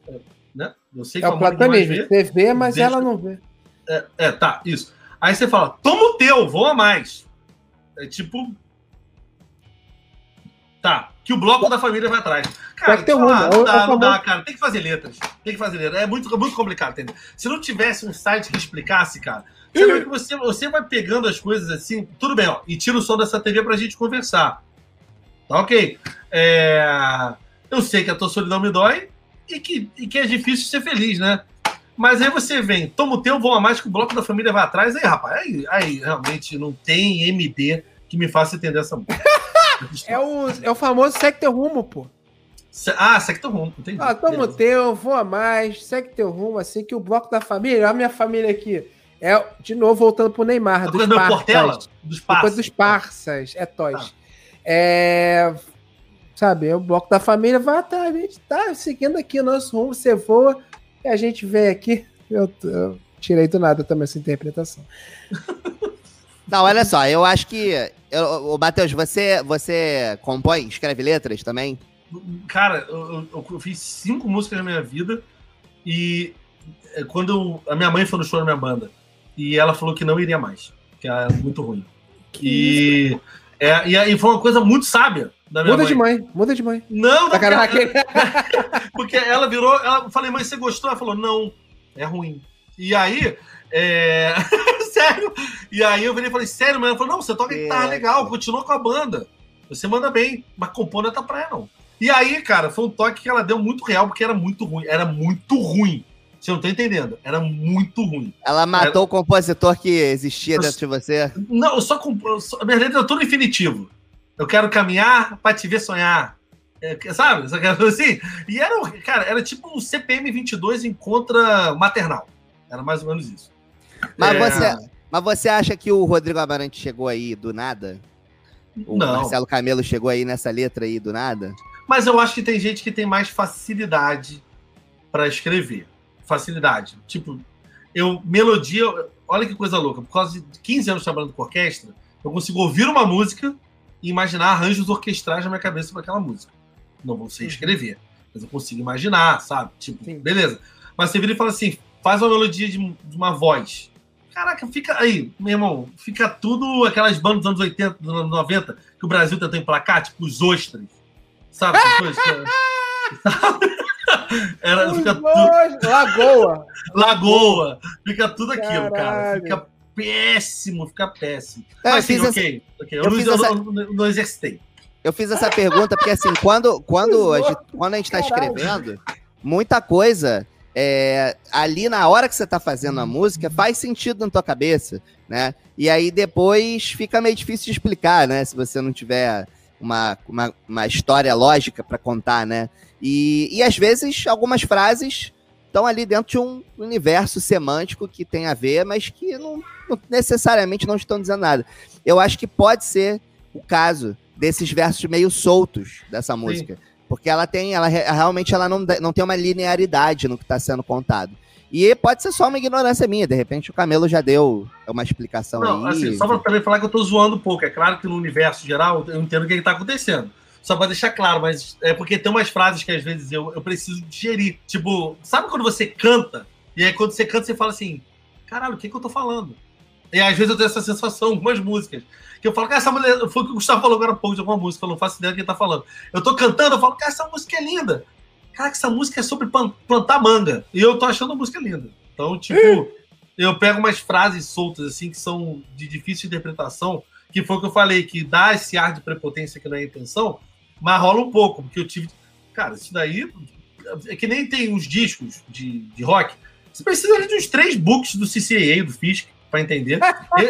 É, né? Eu sei que É o platonismo. vê. Você vê, mas Deixa- ela não vê. É, é, tá, isso. Aí você fala, toma o teu, voa mais. É tipo. Tá, que o bloco da família vai atrás. Cara, rumo, não é o- dá, não dá, cara. Tem que fazer letras. Tem que fazer letras. É muito, é muito complicado, entendeu? Se não tivesse um site que explicasse, cara, você, que você, você vai pegando as coisas assim, tudo bem, ó, e tira o som dessa TV pra gente conversar. Tá ok. É, Eu sei que a tua solidão me dói e que, e que é difícil ser feliz, né? Mas aí você vem, toma o teu, voa mais que o bloco da família vai atrás. Aí, rapaz, aí, aí realmente não tem MD que me faça entender essa música. [laughs] É o, é o famoso segue teu rumo, pô. Se- Ah, Sector Home, entendi. Ah, toma o teu, voa mais, segue teu rumo, assim que o bloco da família, a minha família aqui. É, de novo, voltando pro Neymar, Uma dos meio Portela, parças. dos passos. dos parças, é toys. Tá. É, sabe, o bloco da família vai atrás, a gente tá seguindo aqui o nosso rumo, você voa, e a gente vem aqui. Eu, eu tirei do nada também essa interpretação. [laughs] Não, olha só, eu acho que. Eu, o Matheus, você, você compõe, escreve letras também? Cara, eu, eu- eu fiz cinco músicas na minha vida e é, quando eu- a minha mãe foi no show da minha banda e ela falou que não iria mais, que era muito ruim. E, é, e aí foi uma coisa muito sábia da minha Muda mãe. de mãe, muda de mãe. Não, não, Sacanagem. [laughs] Porque ela virou, ela, eu falei, mãe, você gostou? Ela falou, não, é ruim. E aí, é... [laughs] sério? E aí eu virei e falei, sério, mas ela falou, não, você toca guitarra É. legal, continua com a banda. Você manda bem, mas compor não é tua praia, não. E aí, cara, foi um toque que ela deu muito real, porque era muito ruim. Era muito ruim. Você não tá entendendo? Era muito ruim. Ela matou o compositor que existia dentro de você. Não, eu só compor. eu só- A minha letra é tudo infinitivo. Eu quero caminhar pra te ver sonhar. É, sabe? [laughs] Assim? E era, cara, era tipo um CPM 22 em contra maternal. Era mais ou menos isso. Mas, É. você, mas você acha que o Rodrigo Amarante chegou aí do nada? O Não. Marcelo Camelo chegou aí nessa letra aí do nada? Mas eu acho que tem gente que tem mais facilidade pra escrever. Facilidade. Tipo, eu, melodia, olha que coisa louca. Por causa de 15 anos trabalhando com orquestra, eu consigo ouvir uma música e imaginar arranjos orquestrais na minha cabeça para aquela música. Não vou sei escrever, mas eu consigo imaginar, sabe? Tipo, Sim. beleza. Mas você vira e fala assim: faz uma melodia de, de uma voz. Caraca, fica aí, meu irmão, fica tudo aquelas bandas dos anos 80, dos anos 90, que o Brasil tentou emplacar, tipo os ostras. Sabe? essas coisas que- [laughs] sabe? [laughs] Era, fica tudo, Nossa, Lagoa. Lagoa, fica tudo aquilo, cara. Caralho. Fica péssimo, fica péssimo. É, eu Mas essa-. Eu, eu não, essa- não- não- não exercitei. Eu fiz essa pergunta porque, assim, quando, quando, a, gente, quando a gente tá Caralho. escrevendo, muita coisa é, ali na hora que você tá fazendo a música faz sentido na tua cabeça, né? E aí depois fica meio difícil de explicar, né? Se você não tiver uma, uma, uma história lógica para contar, né? E, e às vezes algumas frases estão ali dentro de um universo semântico que tem a ver, mas que não, não necessariamente não estão dizendo nada. Eu acho que pode ser o caso desses versos meio soltos dessa música. Porque ela tem, ela re- realmente ela não, não tem uma linearidade no que está sendo contado. E pode ser só uma ignorância minha, de repente o Camelo já deu uma explicação Não, aí. assim, só pra também falar que eu tô zoando um pouco. É claro que no universo geral eu entendo o que, que tá acontecendo. Só pra deixar claro, mas é porque tem umas frases que às vezes eu, eu preciso digerir. Tipo, sabe quando você canta? E aí quando você canta, você fala assim: caralho, o que, que eu tô falando? E às vezes eu tenho essa sensação, algumas músicas. Que eu falo, cara, essa mulher. Foi o que o Gustavo falou agora há pouco de alguma música, eu não faço ideia do que ele tá falando. Eu tô cantando, eu falo, cara, essa música é linda. Cara, essa música é sobre plantar manga. E eu tô achando a música linda. Então, tipo, eu pego umas frases soltas, assim, que são de difícil interpretação, que foi o que eu falei, que dá esse ar de prepotência que não é intenção, mas rola um pouco, porque eu tive. Cara, isso daí. É que nem tem uns discos de, de rock. Você precisa de uns três books do CCA, do Fisk, pra entender.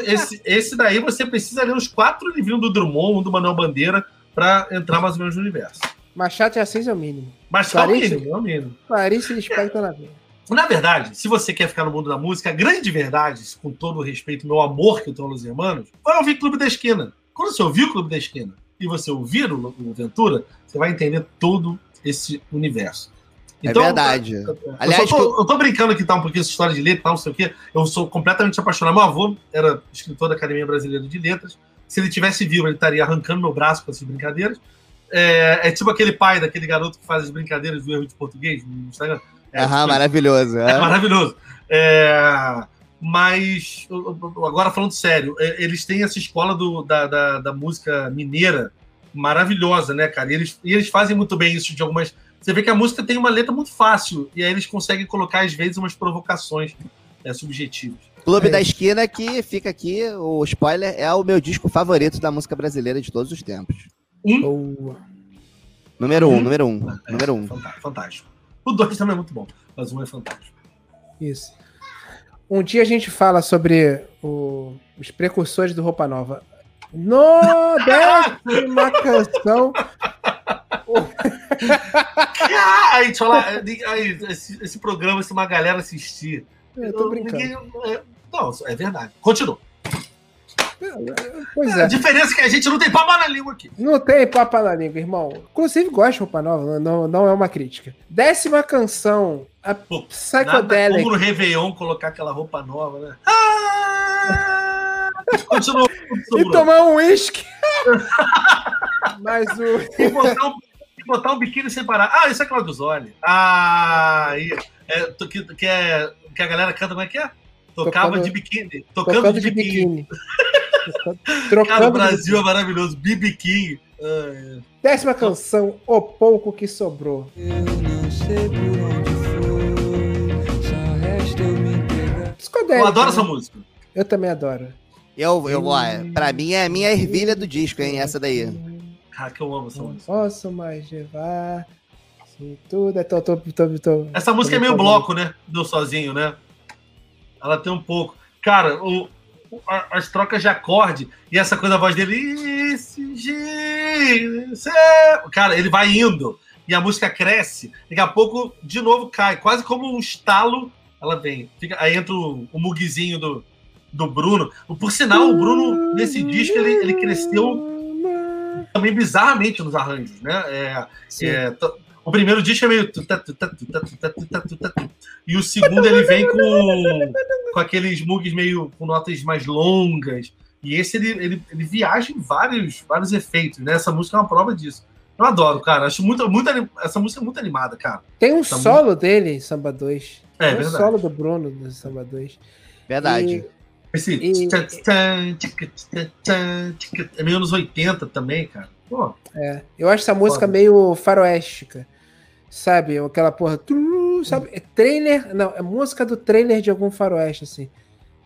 Esse, esse daí você precisa ler uns quatro livrinhos do Drummond, um do Manuel Bandeira, pra entrar mais ou menos no universo. Machado de Assis é o mínimo. Mas só o mínimo, é o mínimo. Clarice Lispector na vida. Na verdade, se você quer ficar no mundo da música, a grande verdade, com todo o respeito, meu amor que eu tenho aos irmãos, vai ouvir Clube da Esquina. Quando você ouvir o Clube da Esquina e você ouvir o, o Ventura, você vai entender todo esse universo. É verdade. Eu, Aliás, só tô, eu tô brincando aqui, tá? Um pouquinho essa história de letra, tal, não sei o quê. Eu sou completamente apaixonado. Meu avô era escritor da Academia Brasileira de Letras. Se ele tivesse vivo, ele estaria arrancando meu braço com essas brincadeiras. É, é tipo aquele pai daquele garoto que faz as brincadeiras do erro de português no Instagram. É, Aham, tipo, maravilhoso. é é. maravilhoso. É, mas, agora falando sério, é, eles têm essa escola do- da, da, da música mineira maravilhosa, né, cara? E eles, e eles fazem muito bem isso de algumas. Você vê que a música tem uma letra muito fácil, e aí eles conseguem colocar, às vezes, umas provocações é, subjetivas. Clube É da. Esquina, que fica aqui, o spoiler, é o meu disco favorito da música brasileira de todos os tempos. Boa. Número um, Hum. número um, É, número um. Fantástico. O 2 também é muito bom, mas um é fantástico. Isso. Um dia a gente fala sobre o- os precursores do Roupa Nova. No décima canção. Ah, aí, deixa eu falar, aí, esse, esse programa, se uma galera assistir. Eu tô brincando. ninguém- é, não, é verdade. Continua. Pois A é. diferença é que a gente não tem papo na língua aqui. Não tem papo na língua, irmão. Inclusive, gosto de roupa nova, não, não é uma crítica. Décima canção, a Pô, Psychedelic. como no Réveillon colocar aquela roupa nova, né? Ah! Continua. E tomar um uísque. [laughs] Mas o. E botar, um, e botar um biquíni sem parar. Ah, isso é Claudio Zoli. Ah, aí. É, que, que, é, que a galera canta, como é que é? Tocava Tocando- de biquíni. Tocando, Tocando de de biquíni. biquíni. [laughs] Cara, o Brasil é maravilhoso. King. Ah, é. Décima canção, O Pouco Que Sobrou. Eu não sei por onde foi, só resta eu me entregar. Psicodélica. Eu adoro né? essa música. Eu também adoro. Eu, eu, ó, pra mim é a minha ervilha do disco, hein, essa daí. Cara, que eu amo essa Não música. posso mais levar. Se tudo é. Tô, tô, tô, tô, Essa música é tô meio me bloco, né? Do sozinho, né? Ela tem um pouco. Cara, o, o- a- as trocas de acorde e essa coisa da voz dele. Cara, ele vai indo e a música cresce. Daqui a pouco, de novo, cai. Quase como um estalo. Ela vem. Fica, aí entra o, o mugzinho do, do Bruno. Por sinal, o Bruno, nesse disco, ele, ele cresceu também bizarramente nos arranjos, né? É, Sim. é, o primeiro disco é meio. tá, tá, tá, tá, tá, tá. E o segundo ele vem com, com aqueles mugs meio com notas mais longas. E esse ele, ele, ele viaja em vários, vários efeitos, né? Essa música é uma prova disso. Eu adoro, cara. Acho muito, muito essa música é muito animada, cara. Tem um Tá solo dele em Samba 2. É Tem um verdade. solo do Bruno no Samba 2. Verdade. Esse E- tchan, tchica, é meio anos 80 também, cara. Pô, É, eu acho essa música Foda. meio faroéstica. Sabe? Aquela porra. tu, Sabe? É trailer. Não, é música do trailer de algum faroeste, assim.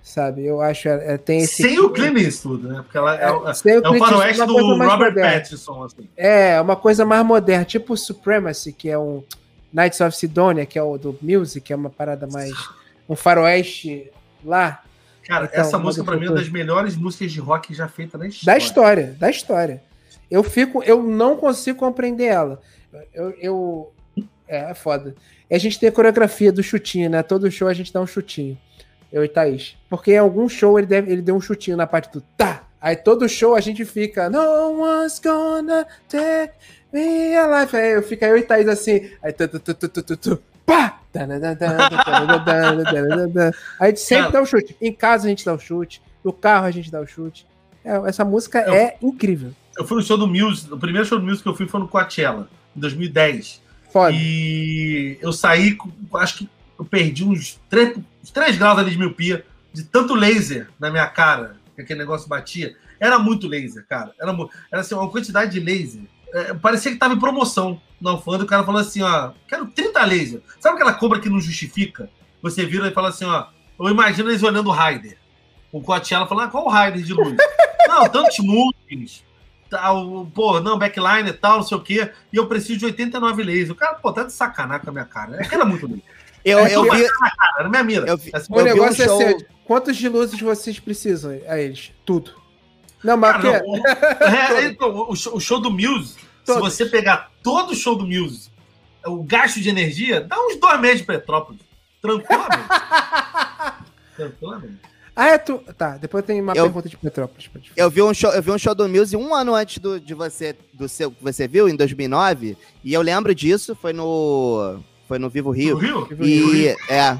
Sabe? Eu acho. É, tem esse. sem o Clint Eastwood, né? Porque ela é, É, é, o é o faroeste do Robert moderna. Pattinson, assim. É, uma coisa mais moderna, tipo Supremacy, que é um Knights of Sidonia, que é o do Music, é uma parada mais. um faroeste lá. Cara, Então, essa música pra mim é uma das melhores músicas de rock já feita na Da história. história, da história. Eu fico, eu não consigo compreender ela. Eu, eu é, é foda. E a gente tem a coreografia do chutinho, né? Todo show a gente dá um chutinho. Eu e Thaís. Porque em algum show ele, deve, ele deu um chutinho na parte do tá. Aí todo show a gente fica No one's gonna take me alive. Aí eu fico eu e Thaís assim. Aí tu, tu, tu, tu, tu, tu, tu, pá! A gente sempre Cara. dá um chute. Em casa a gente dá um chute. No carro a gente dá um chute. É, essa música Eu- é incrível. Eu fui no show do Muse, o primeiro show do Muse que eu fui foi no Coachella, em 2010. Foda. E eu saí, acho que eu perdi uns 3, uns 3 graus ali de miopia, de tanto laser na minha cara, que aquele negócio batia. Era muito laser, cara. Era, era assim, uma quantidade de laser. É, parecia que tava em promoção na alfândega. O cara falou assim: ó, quero 30 laser. Sabe aquela compra que não justifica? Você vira e fala assim: ó, eu imagino eles olhando o Raider. O Coachella falando: ah, qual o Raider de luz? [laughs] não, tantos multis. Tal, pô, não, backline e tal, não sei o quê. E eu preciso de 89 lasers. O cara, pô, tá de sacanagem com a minha cara. É que era muito lindo. [laughs] Eu, É eu que- vi, Cara, era minha mira. Eu vi- Assim, O eu vi um negócio show- é assim: quantos de luzes vocês precisam a eles? Tudo. Não, mas cara, não, o, é, [laughs] então, o show, o show do Muse, Todos. se você pegar todo o show do Muse, o gasto de energia, dá uns dois meses de Petrópolis. Tranquilamente. [laughs] Tranquilamente. Ah, é tu. Tá, depois tem uma Eu- pergunta de Petrópolis. eu vi um show, eu vi um show do Muse um ano antes do, de você, do seu, que você viu, em 2009, e eu lembro disso, foi no, foi no Vivo No Rio. Rio? E, é,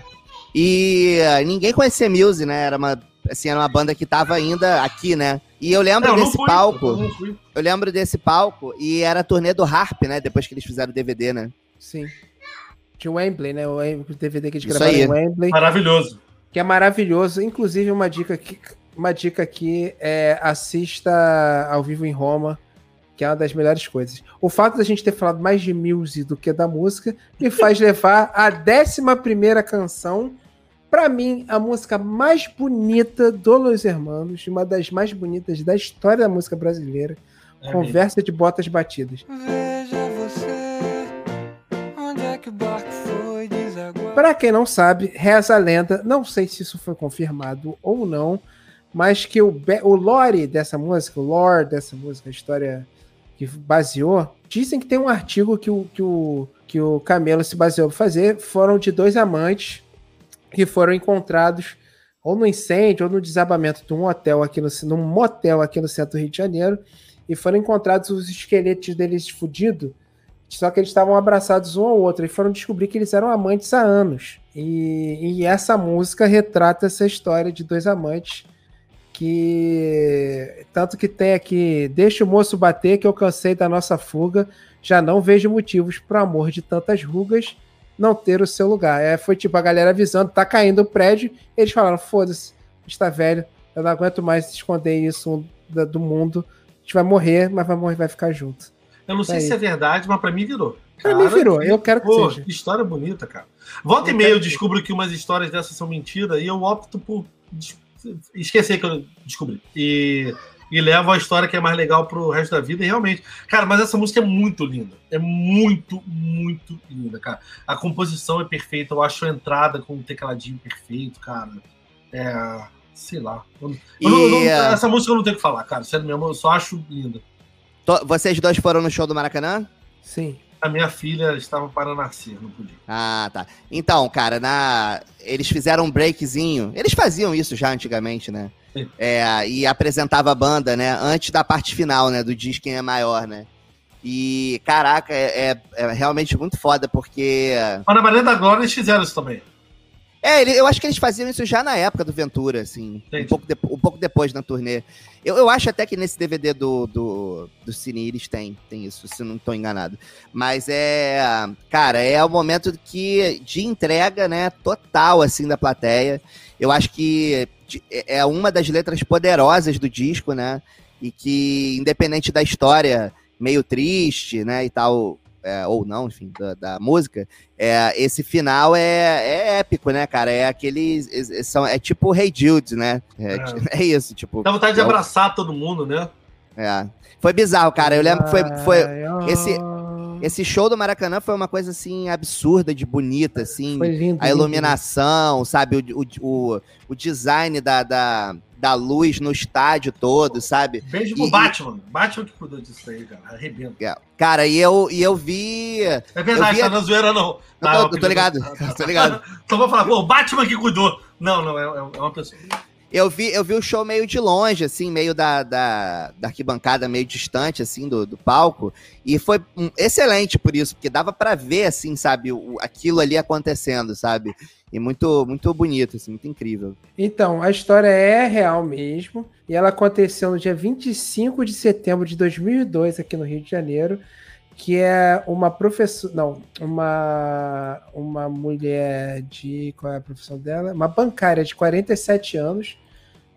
e eh, ninguém conhecia Muse, né? Era uma, assim, era uma banda que tava ainda aqui, né? E eu lembro Não, não desse fui, palco, eu não fui. eu lembro desse palco, e era a turnê do Harp, né? Depois que eles fizeram o DVD, né? Sim. De Wembley, né? O DVD que eles Isso gravaram aí. em Wembley. Maravilhoso. Que é maravilhoso. Inclusive, uma dica aqui, uma dica aqui é assista ao vivo em Roma, que é uma das melhores coisas. O fato da gente ter falado mais de Muse do que da música me [laughs] faz levar a 11 primeira canção. Pra mim, a música mais bonita do Los Hermanos, uma das mais bonitas da história da música brasileira. É Conversa de botas batidas. Veja Para quem não sabe, reza a lenda, não sei se isso foi confirmado ou não, mas que o, o lore dessa música, o lore dessa música, a história que baseou, dizem que tem um artigo que o, que o, que o Camelo se baseou para fazer, foram de dois amantes que foram encontrados ou no incêndio ou no desabamento de um hotel aqui no, num motel aqui no centro do Rio de Janeiro, e foram encontrados os esqueletos deles fudidos só que eles estavam abraçados um ao outro e foram descobrir que eles eram amantes há anos. E, e essa música retrata essa história de dois amantes que tanto que tem aqui, deixa o moço bater que eu cansei da nossa fuga, já não vejo motivos para amor de tantas rugas não ter o seu lugar. É, foi tipo a galera avisando, tá caindo o prédio, eles falaram, foda-se, está velho, eu não aguento mais esconder isso do mundo, a gente vai morrer, mas vai morrer, vai ficar junto. Eu não sei Aí. se é verdade, mas pra mim virou. Pra mim virou, eu quero que Pô, seja. que história bonita, cara. Volta e Eu meia eu que- descubro que umas histórias dessas são mentira e eu opto por esquecer que eu descobri. E, e levo a história que é mais legal pro resto da vida, e realmente. Cara, mas essa música é muito linda. É muito, muito linda, cara. A composição é perfeita, eu acho a entrada com o tecladinho perfeito, cara. É. Sei lá. Eu- eu eu E, eh, essa música eu não tenho o que falar, cara. Sério mesmo, eu só acho linda. Vocês dois foram no show do Maracanã? Sim. A minha filha estava para nascer, não podia. Ah, tá. Então, cara, na... eles fizeram um breakzinho. Eles faziam isso já antigamente, né? Sim. É, e apresentava a banda, né? Antes da parte final, né? Do Diz Quem é Maior, né? E, caraca, é, é- é realmente muito foda, porque. Mas na Maria da Glória eles fizeram isso também. É, ele- eu acho que eles faziam isso já na época do Ventura, assim. Um pouco, depo- um pouco depois na turnê. Eu, eu acho até que nesse DVD do, do, do Cine eles têm, tem isso, se não estou enganado. Mas é. Cara, é o momento que, de entrega, né, total, assim, da plateia. Eu acho que de- é é uma das letras poderosas do disco, né? E que, independente da história meio triste, né, e tal, é, ou não, enfim, da, da música, é, esse final é, é épico, né, cara? É aqueles. é- é- são, é tipo Hey Jude, né? É, [laughs] é isso, tipo. Dá vontade de É o- abraçar todo mundo, né? é. Foi bizarro, cara. Eu lembro que foi, foi, esse- esse show do Maracanã foi uma coisa assim absurda de bonita, assim. Foi lindo. a lindo. iluminação, sabe? O, o, o, o design da, da, da luz no estádio todo, sabe? Beijo pro E- Batman. Batman que cuidou disso aí, cara. Arrebenta. Cara, e eu, e eu vi. É verdade, vi tá na zoeira, não. Tô, é uma eu tô pessoa- ligado, tô ligado. [laughs] Então vou falar, pô, o Batman que cuidou. Não, não, é, é uma pessoa. Eu vi, eu vi o show meio de longe, assim, meio da, da, da arquibancada, meio distante, assim, do, do palco. E foi hum, excelente por isso, porque dava pra ver, assim, sabe, o, aquilo ali acontecendo, sabe? E muito, muito bonito, assim, muito incrível. Então, a história é real mesmo. E ela aconteceu no dia 25 de setembro de 2002, aqui no Rio de Janeiro. Que é uma professora. Não, uma, uma mulher de. Qual é a profissão dela? Uma bancária de 47 anos,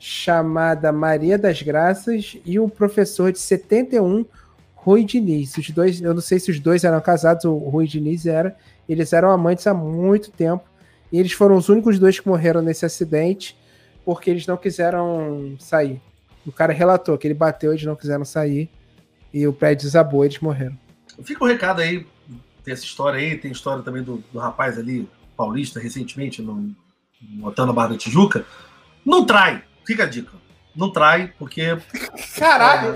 chamada Maria das Graças, e um professor de 71, Rui Diniz. Os dois, eu não sei se os dois eram casados, o Rui Diniz era. Eles eram amantes há muito tempo. E eles foram os únicos dois que morreram nesse acidente porque eles não quiseram sair. O cara relatou que ele bateu, eles não quiseram sair e o prédio desabou, eles morreram. Fica o recado aí, tem essa história aí, tem história também do, do rapaz ali, paulista, recentemente, no, no hotel na Barra da Tijuca. Não trai, fica a dica. Não trai, porque. Caralho!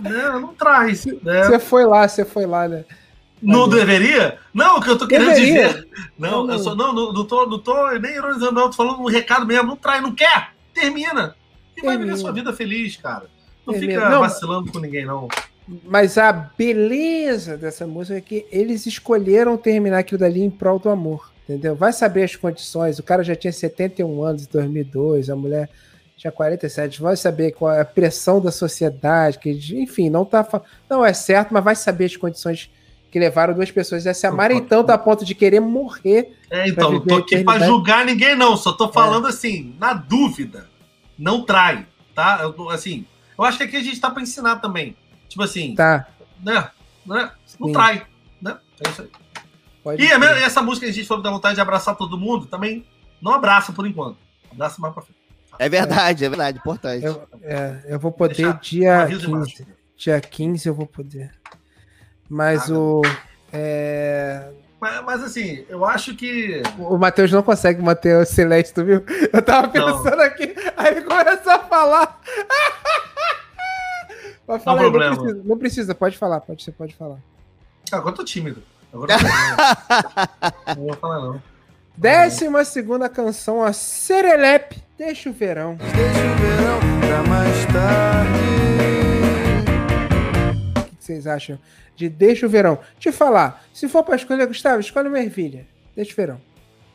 Não, não trai. né? Você foi lá, você foi lá, né? Não deveria? Não, o que eu tô querendo Deveria. dizer. Não, Não, eu só, não, não, não, tô, não tô nem ironizando, não. Tô falando um recado mesmo. Não trai, não quer. Termina. E vai viver sua vida feliz, cara. Não Termina. fica Não, vacilando com ninguém, não. Mas a beleza dessa música é que eles escolheram terminar aquilo dali em prol do amor, entendeu? Vai saber as condições. O cara já tinha 71 anos em 2002, a mulher tinha 47. Vai saber qual é a pressão da sociedade, que enfim, não tá não é certo, mas vai saber as condições que levaram duas pessoas a se amarem tanto a ponto de querer morrer. É, então, não tô aqui eternidade. julgar ninguém, não. Só tô falando assim, na dúvida, não trai, tá? Eu, tô- assim, eu acho que aqui a gente tá pra ensinar também. Tipo assim, Tá. né? né? Não Sim. trai, né? É isso aí. Pode E mesma- essa música que a gente falou da vontade de abraçar todo mundo, também não abraça por enquanto. Abraça mais pra frente. É verdade, é verdade, importante. eu, é, eu vou poder dia Aviso de 15. baixo. Dia 15 eu vou poder. Mas Ah, o. é, Mas, mas, assim, eu acho que. O Matheus não consegue manter o silêncio, tu viu? Eu tava Não. pensando aqui, aí ele começou a falar. [laughs] Fala aí, problema. Não precisa, não precisa, pode falar, pode, você pode falar. Ah, Agora eu tô tímido. Agora [laughs] não vou falar, não. Décima segunda canção, a Serelepe, Deixa o Verão. Deixa o verão pra mais tarde. O que vocês acham de Deixa o Verão? Te falar, se for pra escolher, Gustavo, escolhe uma ervilha. Deixa o Verão.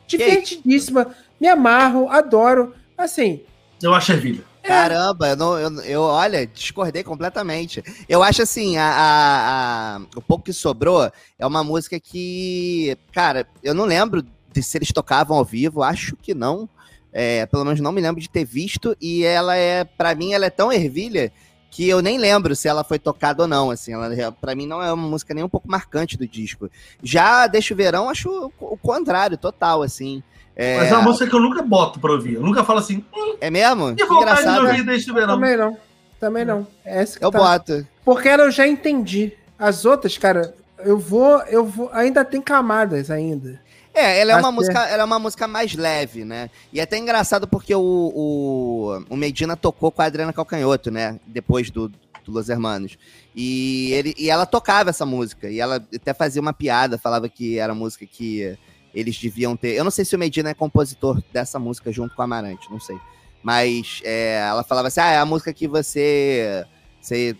Divertidíssima, me amarro, adoro. Assim, Eu acho ervilha. Caramba, eu, não, eu, eu, olha, discordei completamente. Eu acho assim, a, a- a- o pouco que sobrou é uma música que, cara, eu não lembro de se eles tocavam ao vivo, acho que não. É, pelo menos não me lembro de ter visto. E ela é, pra mim, ela é tão ervilha que eu nem lembro se ela foi tocada ou não. Assim, ela, pra mim não é uma música nem um pouco marcante do disco. Já Deixa o Verão, acho o, contrário, total, assim. É, Mas é uma música que eu nunca boto pra ouvir. Eu nunca falo assim, é mesmo? que Que vontade de engraçado. ouvir desde o verão. também não. Também não. É essa que Eu tá. boto. Porque ela eu já entendi. As outras, cara, eu vou, eu vou, ainda tem camadas ainda. É, ela é, uma Até- música, ela é uma música mais leve, né? E é até engraçado porque o, o, o Medina tocou com a Adriana Calcanhoto, né? Depois do, do Los Hermanos. E, ele, e ela tocava essa música. E ela até fazia uma piada, falava que era música que eles deviam ter. Eu não sei se o Medina é compositor dessa música junto com a Amarante, não sei. Mas é, ela falava assim: ah, é a música que você. você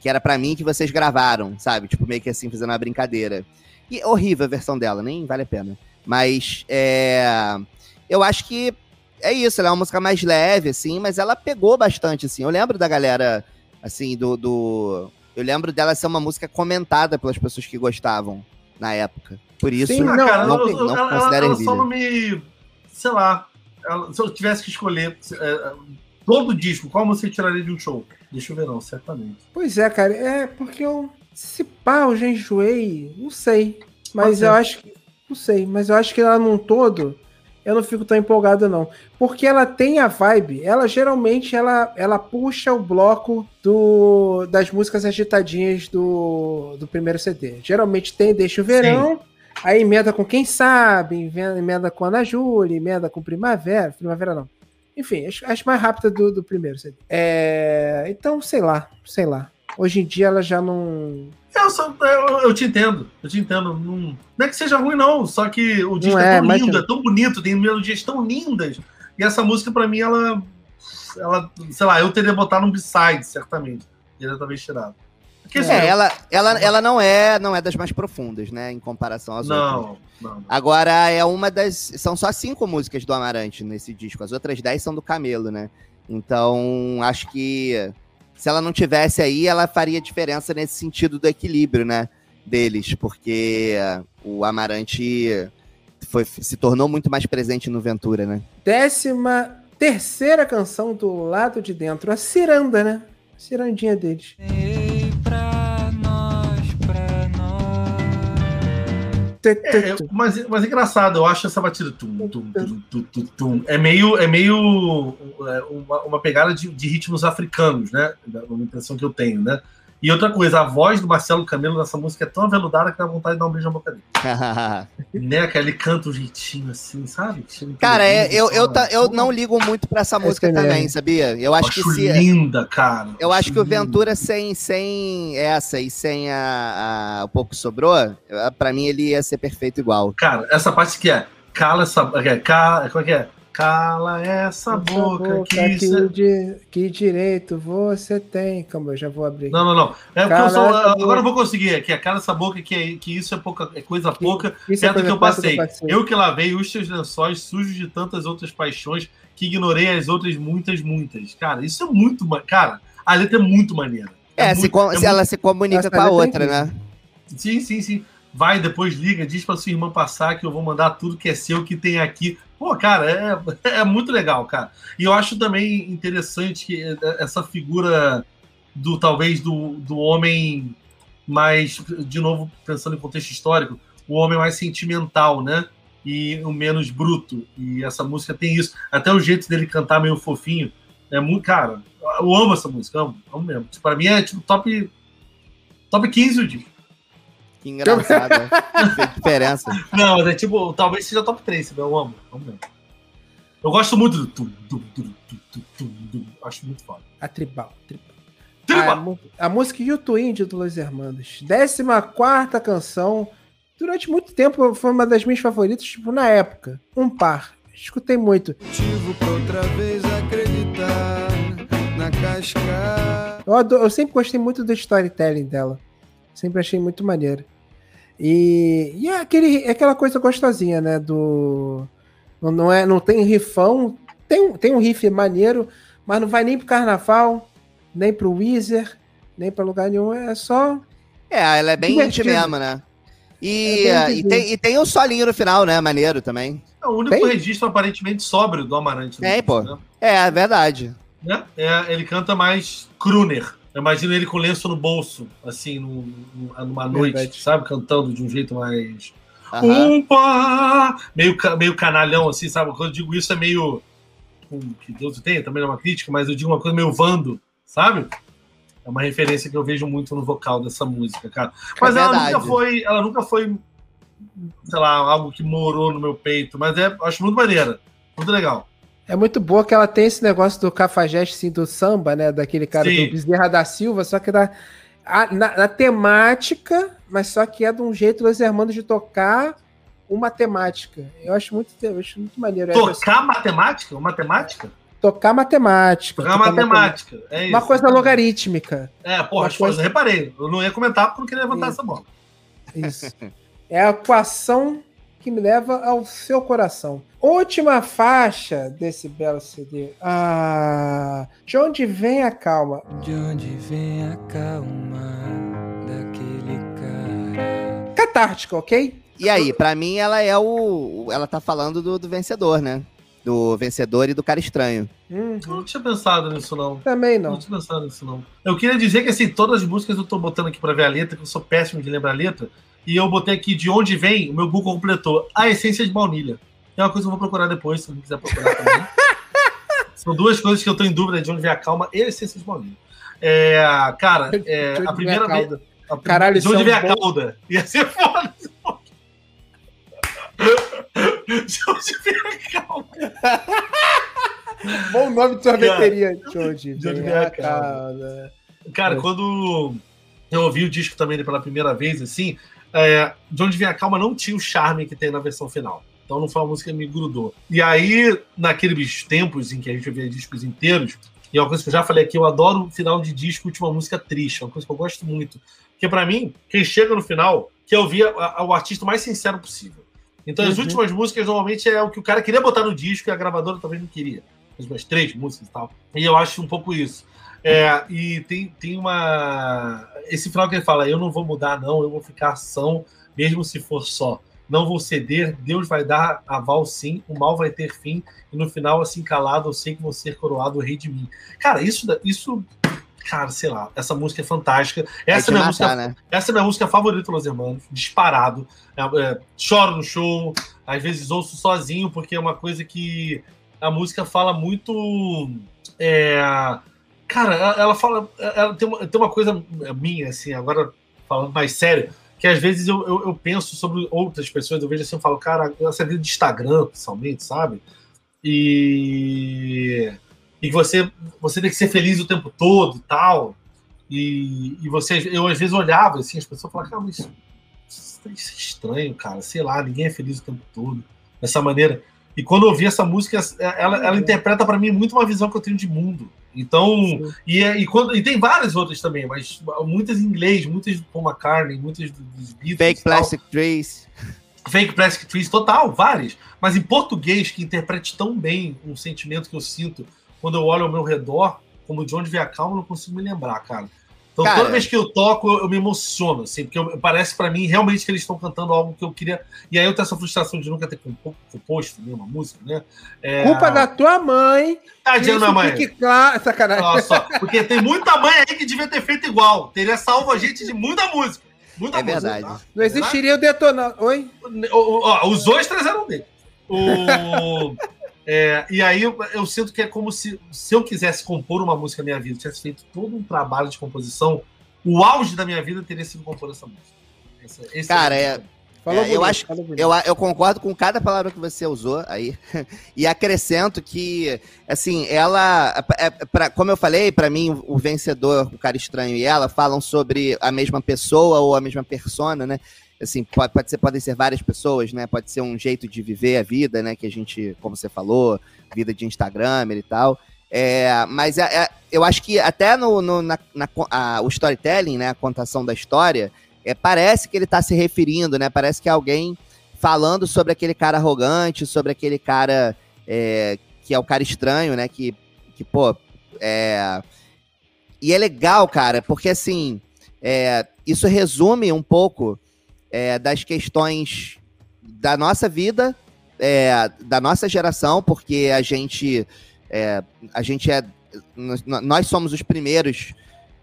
que era pra mim que vocês gravaram, sabe? Tipo, meio que assim, fazendo uma brincadeira. E é horrível a versão dela, nem vale a pena. Mas é, eu acho que é isso, ela é uma música mais leve, assim, mas ela pegou bastante, assim. Eu lembro da galera, assim, do. do eu lembro dela ser uma música comentada pelas pessoas que gostavam na época. Por isso, Sim, Ah, não, cara, não, eu- eu- não ela, considero ela ervilha. só não me. Sei lá. ela- se eu tivesse que escolher é, todo o disco, qual você tiraria de um show? Deixa eu ver, não, certamente. Pois é, cara, é porque eu. Se pá, eu já enjoei, não sei. Mas Pode ser. eu acho que. Não sei, mas eu acho que ela num todo, eu não fico tão empolgado, não. Porque ela tem a vibe, ela geralmente ela, ela puxa o bloco do, das músicas agitadinhas do, do primeiro CD. Geralmente tem Deixa o Verão, aí emenda com Quem Sabe, emenda com Ana Júlia, emenda com Primavera. Primavera não. Enfim, as, as mais rápidas do, do primeiro CD. É, então, sei lá, sei lá. Hoje em dia ela já não. Eu, só- eu, eu te entendo, eu te entendo. Não, não é que seja ruim, não, só que o disco é, é, tão lindo, é tão bonito, tem melodias tão lindas. E essa música, pra mim, ela. ela sei lá, eu teria botado um B-side, certamente. Teria talvez tirado. Porque, assim, É, ela, ela, ela não é não é das mais profundas, né? Em comparação às outras. não, não, não. Agora é uma das. São só cinco músicas do Amarante nesse disco. As outras dez são do Camelo, né? Então, acho que se ela não tivesse aí, ela faria diferença nesse sentido do equilíbrio, né? Deles, porque o Amarante foi, se tornou muito mais presente no Ventura, né? Décima terceira canção do lado de dentro, a Ciranda, né? Cirandinha deles. Ei, É, tê. mas, mas é engraçado, eu acho essa batida. Tum, tum, tum, tum, é meio, é meio é, uma, uma pegada de, de ritmos africanos, né? Uma impressão que eu tenho, né? E outra coisa, a voz do Marcelo Camelo nessa música é tão aveludada que dá vontade de dar um beijo na boca dele. [laughs] né? Que ele canta um jeitinho assim, sabe? Cara, é, eu, eu, ta- eu não ligo muito pra essa música também. também, sabia? Eu acho, acho que se. linda, cara. Eu acho que o. Ventura sem, sem essa e sem a, a- o pouco que sobrou, pra mim ele ia ser perfeito igual. Cara, essa parte que é. Cala essa. É, cala, como é que é? Cala essa boca, que isso é- di- que direito você tem? Calma, eu já vou abrir. Não, não, não. É Cala eu boca. agora eu vou conseguir. Aqui, a cara essa boca que, é, que isso é, pouca, é coisa pouca. Isso é Perto que eu coisa perto passei. Eu que lavei os teus lençóis sujos de tantas outras paixões que ignorei as outras muitas, muitas. Cara, isso é muito. Cara, a letra é muito maneira. É, se, muito- com- é se ela se comunica Essa com a é outra, né? Sim, sim, sim. Vai, depois liga, diz pra sua irmã passar que eu vou mandar tudo que é seu, que tem aqui. Pô, cara, é, [laughs] é muito legal, cara. E eu acho também interessante que essa figura do, talvez, do, do homem mais, de novo, pensando em contexto histórico, o homem mais sentimental, né? E o menos bruto. E essa música tem isso. Até o jeito dele cantar meio fofinho. É muito, cara, eu amo essa música, amo, amo mesmo. Tipo, Pra mim é tipo top, top 15 o. Que engraçado. né? [laughs] Fez diferença. Não, mas é tipo, talvez seja top 3, sabe? eu amo. amo mesmo. Eu gosto muito do. tum, tum, tum, tum, tum, tum, tum. Acho muito foda. A tribal. tribal. Tripa! A, mu- a música YouTube Índio do Los Hermanos. Décima quarta canção. Durante muito tempo foi uma das minhas favoritas, tipo, na época. Um par. Escutei muito. Motivo pra outra vez acreditar na cascata. Eu, ado- eu sempre gostei muito do storytelling dela. Sempre achei muito maneiro. E, e é, aquele, é aquela coisa gostosinha, né? Do. Não, é, não tem rifão. Tem, um- tem um riff maneiro, mas não vai nem pro carnaval, nem pro Weezer, nem pra lugar nenhum. É só. É, ela é bem indie mesmo, né? E, É eh, e, tem, e tem o solinho no final, né? Maneiro também. É o único Tem? registro aparentemente sóbrio do Amarante. disco, pô. Né? É, é verdade. Né? É, ele canta mais crooner. Eu imagino ele com lenço no bolso, assim, num- num- numa noite, Verdade. sabe? Cantando de um jeito mais. Aham. Opa! Meio, meio canalhão, assim, sabe? Quando eu digo isso é meio. hum, Que Deus o tenha, também não é uma crítica, mas eu digo uma coisa meio vando, sabe? É uma referência que eu vejo muito no vocal dessa música, cara. Mas É ela nunca foi. Ela nunca foi, sei lá, algo que morou no meu peito. Mas é, acho muito maneira. Muito legal. É muito boa que ela tem esse negócio do cafajeste, assim, do samba, né? Daquele cara Sim. do Bezerra da Silva, só que na, a- na, na temática, mas só que é de um jeito Los Hermanos de tocar uma temática. Eu acho muito, eu acho muito maneiro. Tocar matemática? Uma matemática? assim, tocar matemática. Tocar tocar matemática. É isso. Uma coisa logarítmica. É, porra, as coisas, coisa- reparei. Eu não ia comentar porque eu não queria levantar Isso. essa bola. Isso. É a equação que me leva ao seu coração. Última faixa desse belo CD. Ah, de onde vem a calma? De onde vem a calma daquele cara? Catártica, ok? E aí, pra mim, ela é o. Ela tá falando do, do vencedor, né? do vencedor e do cara estranho. Hum, Eu não tinha pensado nisso, não. também Não não. tinha pensado nisso, não. Eu queria dizer que, assim, todas as músicas eu tô botando aqui pra ver a letra, que eu sou péssimo de lembrar a letra. E eu botei aqui de onde vem, o meu Google completou a essência de baunilha. É uma coisa que eu vou procurar depois, se alguém quiser procurar também. [laughs] São duas coisas que eu tô em dúvida de onde vem a calma e a essência de baunilha. É, cara, é, a primeira vez. a Caralho, de onde isso vem é a bom- cauda? Ia ser [laughs] foda. De onde vem a calda? Bom nome de sorveteria. Onde De onde vem vem a a calda? Cara, É. quando eu ouvi o disco também pela primeira vez, assim, é, De Onde Vem a Calma não tinha o charme que tem na versão final. Então não foi uma música que me grudou. E aí, naqueles tempos em que a gente ouvia discos inteiros, e é uma coisa que eu já falei aqui, eu adoro final de disco, última música triste, é uma coisa que eu gosto muito. Porque pra mim, quem chega no final, quer ouvir o artista mais sincero possível. Então as Uhum. últimas músicas normalmente é o que o cara queria botar no disco e a gravadora talvez não queria. As últimas três músicas e tal. E eu acho um pouco isso. É, e tem, tem uma. Esse final que ele fala: eu não vou mudar, não, eu vou ficar ação, mesmo se for só. Não vou ceder, Deus vai dar aval sim, o mal vai ter fim, e no final, assim calado, eu sei que vou ser coroado o rei de mim. Cara, isso, isso cara, sei lá, essa música é fantástica. Essa é minha matar, música né? essa é minha música favorita, Los Hermanos, disparado. É, é, choro no show, às vezes ouço sozinho, porque é uma coisa que a música fala muito. é, cara, ela, fala. Ela tem, uma, tem uma coisa minha, assim, agora falando mais sério, que às vezes eu, eu, eu penso sobre outras pessoas, eu vejo assim, eu falo, cara, essa vida de Instagram, principalmente, sabe? E. E você, você tem que ser feliz o tempo todo e tal. E, e você, eu às vezes olhava assim, as pessoas falavam, cara, mas isso, isso é estranho, cara. Sei lá, ninguém é feliz o tempo todo. Dessa maneira. E quando eu ouvi essa música, ela, ela interpreta para mim muito uma visão que eu tenho de mundo. Então, e, é- e, quando, e tem várias outras também, mas muitas em inglês, muitas do Paul McCartney, muitas do- dos Beatles. Fake e. Plastic Trees. Fake Plastic Trees, total, várias. Mas em português, que interprete tão bem um sentimento que eu sinto quando eu olho ao meu redor, como de onde vem a calma, eu não consigo me lembrar, cara. Então, Cara. toda vez que eu toco, eu, me emociono, assim, porque eu- parece pra mim realmente que eles estão cantando algo que eu queria. E aí eu tenho essa frustração de nunca ter compo- composto nenhuma música, né? É... Culpa da tua mãe. Tadinha da minha mãe. fique claro. Sacanagem. Olha só, porque tem muita mãe aí que devia ter feito igual. Teria salvo a gente de muita música. Muita É música. verdade. tá? Não existiria o detonador. Oi? O- o- ó, os ostras eram dele. O, [laughs] é, e aí eu, eu sinto que é como se, se eu quisesse compor uma música na minha vida, tivesse feito todo um trabalho de composição, o auge da minha vida teria sido compor essa música. Esse- esse Cara, é, é- Falou É, eu bonito, acho- falou bonito. Eu, eu concordo com cada palavra que você usou aí. [laughs] E acrescento que, assim, ela. É, pra, como eu falei, pra mim, o vencedor, o cara estranho e ela falam sobre a mesma pessoa ou a mesma persona, né? Assim, pode, pode ser, podem ser várias pessoas, né? Pode ser um jeito de viver a vida, né? Que a gente, como você falou, vida de Instagram e tal. É, mas é- é- eu acho que até no, no- na, na- a- o storytelling, né? A contação da história, é, parece que ele tá se referindo, né? Parece que é alguém falando sobre aquele cara arrogante, sobre aquele cara é, que é o cara estranho, né? Que, que pô, é... E é legal, cara, porque assim, é, isso resume um pouco é, das questões da nossa vida, é, da nossa geração, porque a gente, é, a gente é, nós- somos os primeiros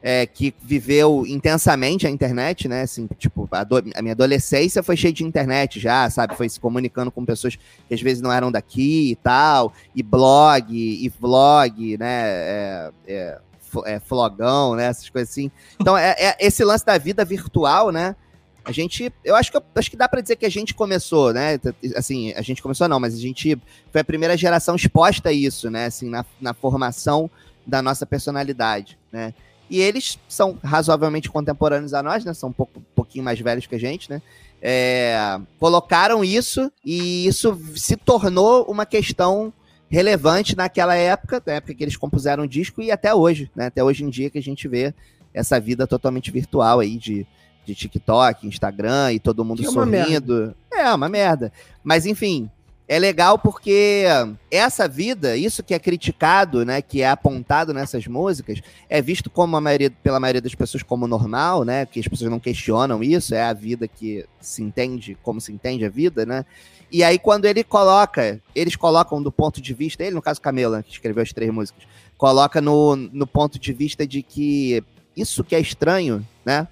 é, que viveu intensamente a internet, né? Assim, tipo, a, do- a minha adolescência foi cheia de internet já, sabe? Foi se comunicando com pessoas que às vezes não eram daqui e tal, e blog, e vlog, né? É, é, é, flogão, né? Essas coisas assim. Então, é, é esse lance da vida virtual, né? A gente, eu acho que acho que dá pra dizer que a gente começou, né? Assim, a gente começou não, mas a gente foi a primeira geração exposta a isso, né? Assim, na, na formação da nossa personalidade, né? E eles são razoavelmente contemporâneos a nós, né? São um, pouco, um pouquinho mais velhos que a gente, né? É, colocaram isso e isso se tornou uma questão relevante naquela época, na época que eles compuseram o disco e até hoje, né? Até hoje em dia que a gente vê essa vida totalmente virtual aí de, de TikTok, Instagram e todo mundo Que é uma sorrindo. É uma merda. Mas enfim, é legal porque essa vida, isso que é criticado, né, que é apontado nessas músicas, é visto como a maioria, pela maioria das pessoas como normal, né, que as pessoas não questionam isso, é a vida que se entende, como se entende a vida, né? E aí quando ele coloca, eles colocam do ponto de vista, ele no caso Camila, que escreveu as três músicas, coloca no, no ponto de vista de que isso que é estranho, né?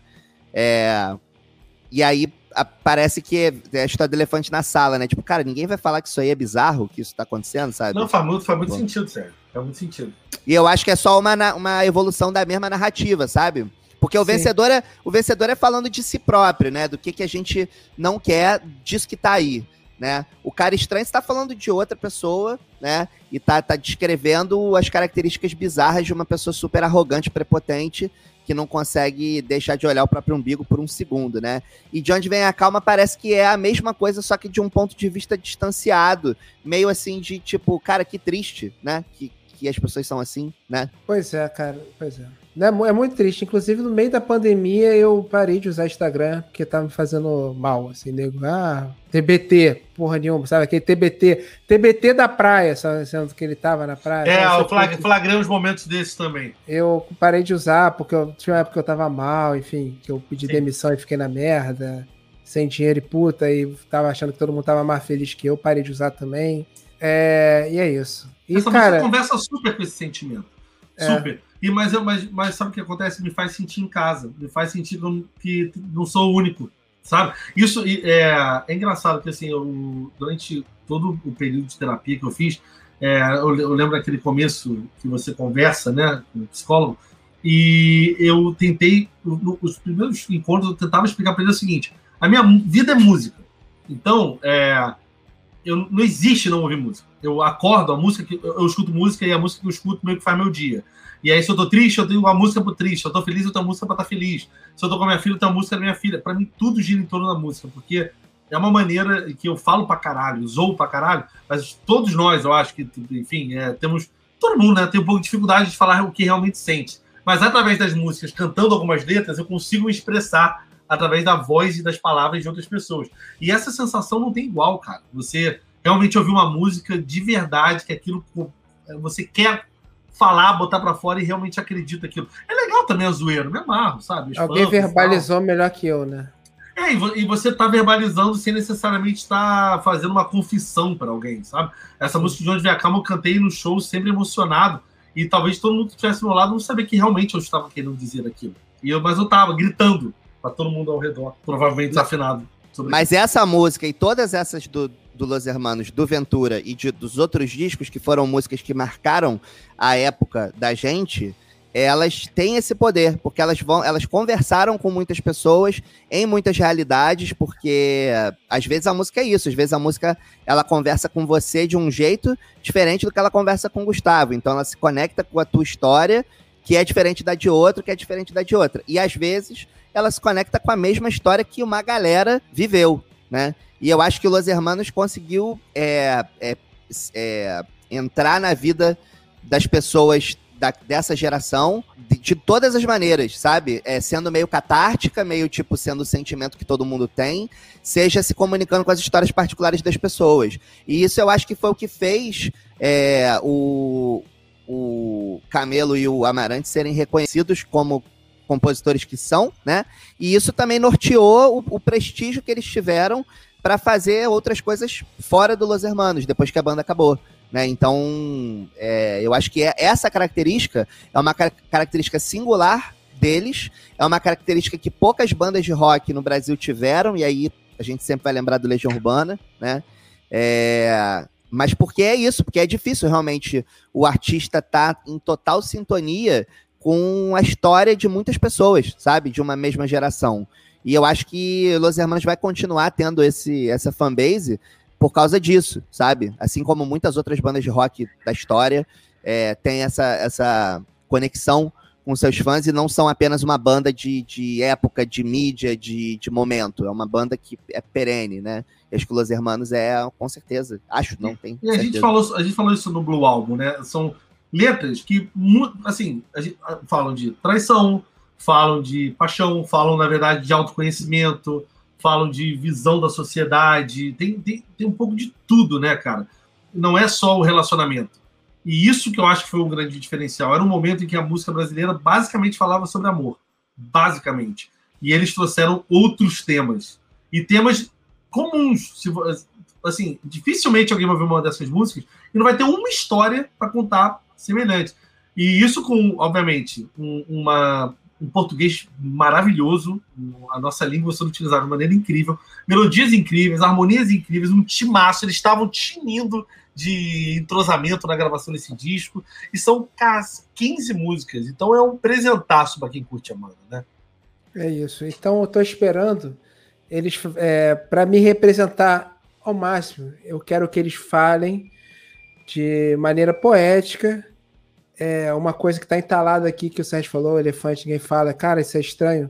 É, e aí a- parece que é a história do elefante na sala, né? Tipo, cara, ninguém vai falar que isso aí é bizarro, que isso tá acontecendo, sabe? Não, faz muito, faz muito Bom. sentido, sério. Faz muito sentido. E eu acho que é só uma, uma evolução da mesma narrativa, sabe? Porque o Sim. vencedor, é, o vencedor é falando de si próprio, né? Do que, que a gente não quer disso que tá aí, né? O cara estranho está falando de outra pessoa, né? E tá, tá descrevendo as características bizarras de uma pessoa super arrogante, prepotente, que não consegue deixar de olhar o próprio umbigo por um segundo, né? E de onde vem a calma parece que é a mesma coisa, só que de um ponto de vista distanciado, meio assim de tipo, cara, que triste, né? Que, que as pessoas são assim, né? Pois é, cara, pois é. Né, É é muito triste. Inclusive, no meio da pandemia, eu parei de usar Instagram, porque tava me fazendo mal, assim, nego. Ah, TBT, porra nenhuma, sabe? Aquele TBT. TBT da praia, sabe? Sendo que ele tava na praia. É, eu flag, flagrei uns momentos desses também. Eu parei de usar, porque eu tinha uma época que eu tava mal, enfim, que eu pedi Sim. demissão e fiquei na merda, sem dinheiro e puta, e tava achando que todo mundo tava mais feliz que eu, parei de usar também. É, e é isso. E, Essa cara, conversa super com esse sentimento. É. Super. E, mas, eu- mas, mas sabe o que acontece? Me faz sentir em casa. Me faz sentir que não sou o único. Sabe? Isso é, é engraçado que assim, eu, durante todo o período de terapia que eu fiz, é, eu, eu lembro daquele começo que você conversa né, com o psicólogo, e eu tentei, no- os primeiros encontros, eu tentava explicar para ele o seguinte: a minha vida é música. Então, é, eu, não existe não ouvir música. Eu acordo, a música que eu, eu escuto música e a música que eu escuto meio que faz meu dia. E aí, se eu tô triste, eu tenho uma música pro triste. Se eu tô feliz, eu tenho uma música pra estar feliz. Se eu tô com a minha filha, eu tenho uma música da minha filha. Pra mim, tudo gira em torno da música, porque é uma maneira que eu falo pra caralho, zoo pra caralho, mas todos nós, eu acho que, enfim, é, temos. Todo mundo, né, tem um pouco de dificuldade de falar o que realmente sente. Mas através das músicas, cantando algumas letras, eu consigo me expressar através da voz e das palavras de outras pessoas. E essa sensação não tem igual, cara. Você realmente ouvir uma música de verdade, que aquilo você quer falar, botar pra fora e realmente acredita aquilo. É legal também a zoeira, me amarro, sabe? Alguém verbalizou melhor que eu, né? É, e vo- você tá verbalizando sem necessariamente estar fazendo uma confissão para alguém, sabe? Essa música de Onde Vem a Calma eu cantei no show sempre emocionado. E talvez todo mundo que estivesse do meu lado não sabia que realmente eu estava querendo dizer aquilo. E eu, mas eu tava gritando para todo mundo ao redor, provavelmente desafinado. Mas essa música e todas essas do, do Los Hermanos, do Ventura e de- dos outros discos que foram músicas que marcaram a época da gente, elas têm esse poder, porque elas vão, elas conversaram com muitas pessoas em muitas realidades, porque às vezes a música é isso, às vezes a música ela conversa com você de um jeito diferente do que ela conversa com o Gustavo. Então ela se conecta com a tua história, que é diferente da de outro, que é diferente da de outra. E às vezes ela se conecta com a mesma história que uma galera viveu, né? E eu acho que o Los Hermanos conseguiu é, é, é, entrar na vida das pessoas da- dessa geração de, de todas as maneiras, sabe? É, sendo meio catártica, meio tipo sendo o sentimento que todo mundo tem, seja se comunicando com as histórias particulares das pessoas. E isso eu acho que foi o que fez é, o, o Camelo e o Amarante serem reconhecidos como compositores que são, né? E isso também norteou o, o prestígio que eles tiveram para fazer outras coisas fora do Los Hermanos, depois que a banda acabou. Né? Então, é, eu acho que é- essa característica é uma car- característica singular deles, é uma característica que poucas bandas de rock no Brasil tiveram, e aí a gente sempre vai lembrar do Legião Urbana, né? É, mas porque é isso, porque é difícil realmente o artista estar tá em total sintonia com a história de muitas pessoas, sabe? De uma mesma geração. E eu acho que Los Hermanos vai continuar tendo esse, essa fanbase por causa disso, sabe? Assim como muitas outras bandas de rock da história é, tem essa, essa conexão com seus fãs e não são apenas uma banda de, de época, de mídia, de, de momento. É uma banda que é perene, né? E acho que Los Hermanos é, com certeza. Acho, não tem. E a gente, falou, a gente falou isso no Blue Album, né? São letras que, assim, falam de traição, falam de paixão, falam, na verdade, de autoconhecimento, falam de visão da sociedade, tem, tem, tem um pouco de tudo, né, cara? Não é só o relacionamento. E isso que eu acho que foi um grande diferencial. Era um momento em que a música brasileira basicamente falava sobre amor. Basicamente. E eles trouxeram outros temas. E temas comuns. Se, assim, dificilmente alguém vai ver uma dessas músicas e não vai ter uma história para contar semelhante. E isso com, obviamente, um, uma, um português maravilhoso, a nossa língua sendo utilizada de maneira incrível, melodias incríveis, harmonias incríveis, um timaço, eles estavam tinindo de entrosamento na gravação desse disco, e são 15 músicas, então é um presentaço para quem curte a banda, né? É isso. Então eu tô esperando eles é, para me representar ao máximo. Eu quero que eles falem de maneira poética. É uma coisa que está entalada aqui que o Sérgio falou, elefante, ninguém fala. Cara, isso é estranho.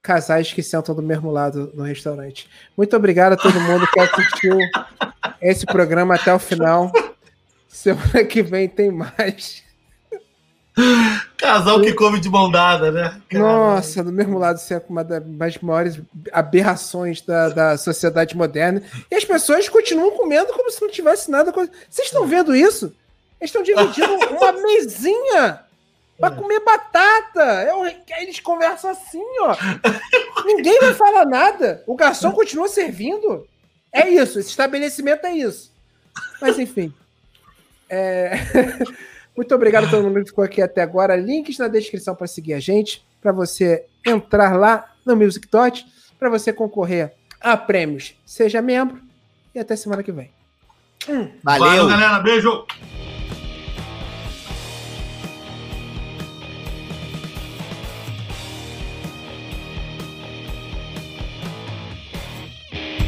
Casais que sentam do mesmo lado no restaurante. Muito obrigado a todo mundo que assistiu [laughs] esse programa até o final. Semana que vem tem mais. Casal que come de mão dada, né? Nossa, do mesmo lado, isso é uma das maiores aberrações da, da sociedade moderna. E as pessoas continuam comendo como se não tivesse nada. Vocês estão vendo isso? Eles estão dividindo [laughs] uma mesinha para comer batata. Eu, eles conversam assim, ó. Ninguém vai falar nada. O garçom continua servindo. É isso, esse estabelecimento é isso. Mas enfim. É... [laughs] Muito obrigado a todo mundo que ficou aqui até agora. Links na descrição para seguir a gente, para você entrar lá no Music Dot, para você concorrer a prêmios. Seja membro e até semana que vem. Hum. Valeu, Valeu galera. Beijo.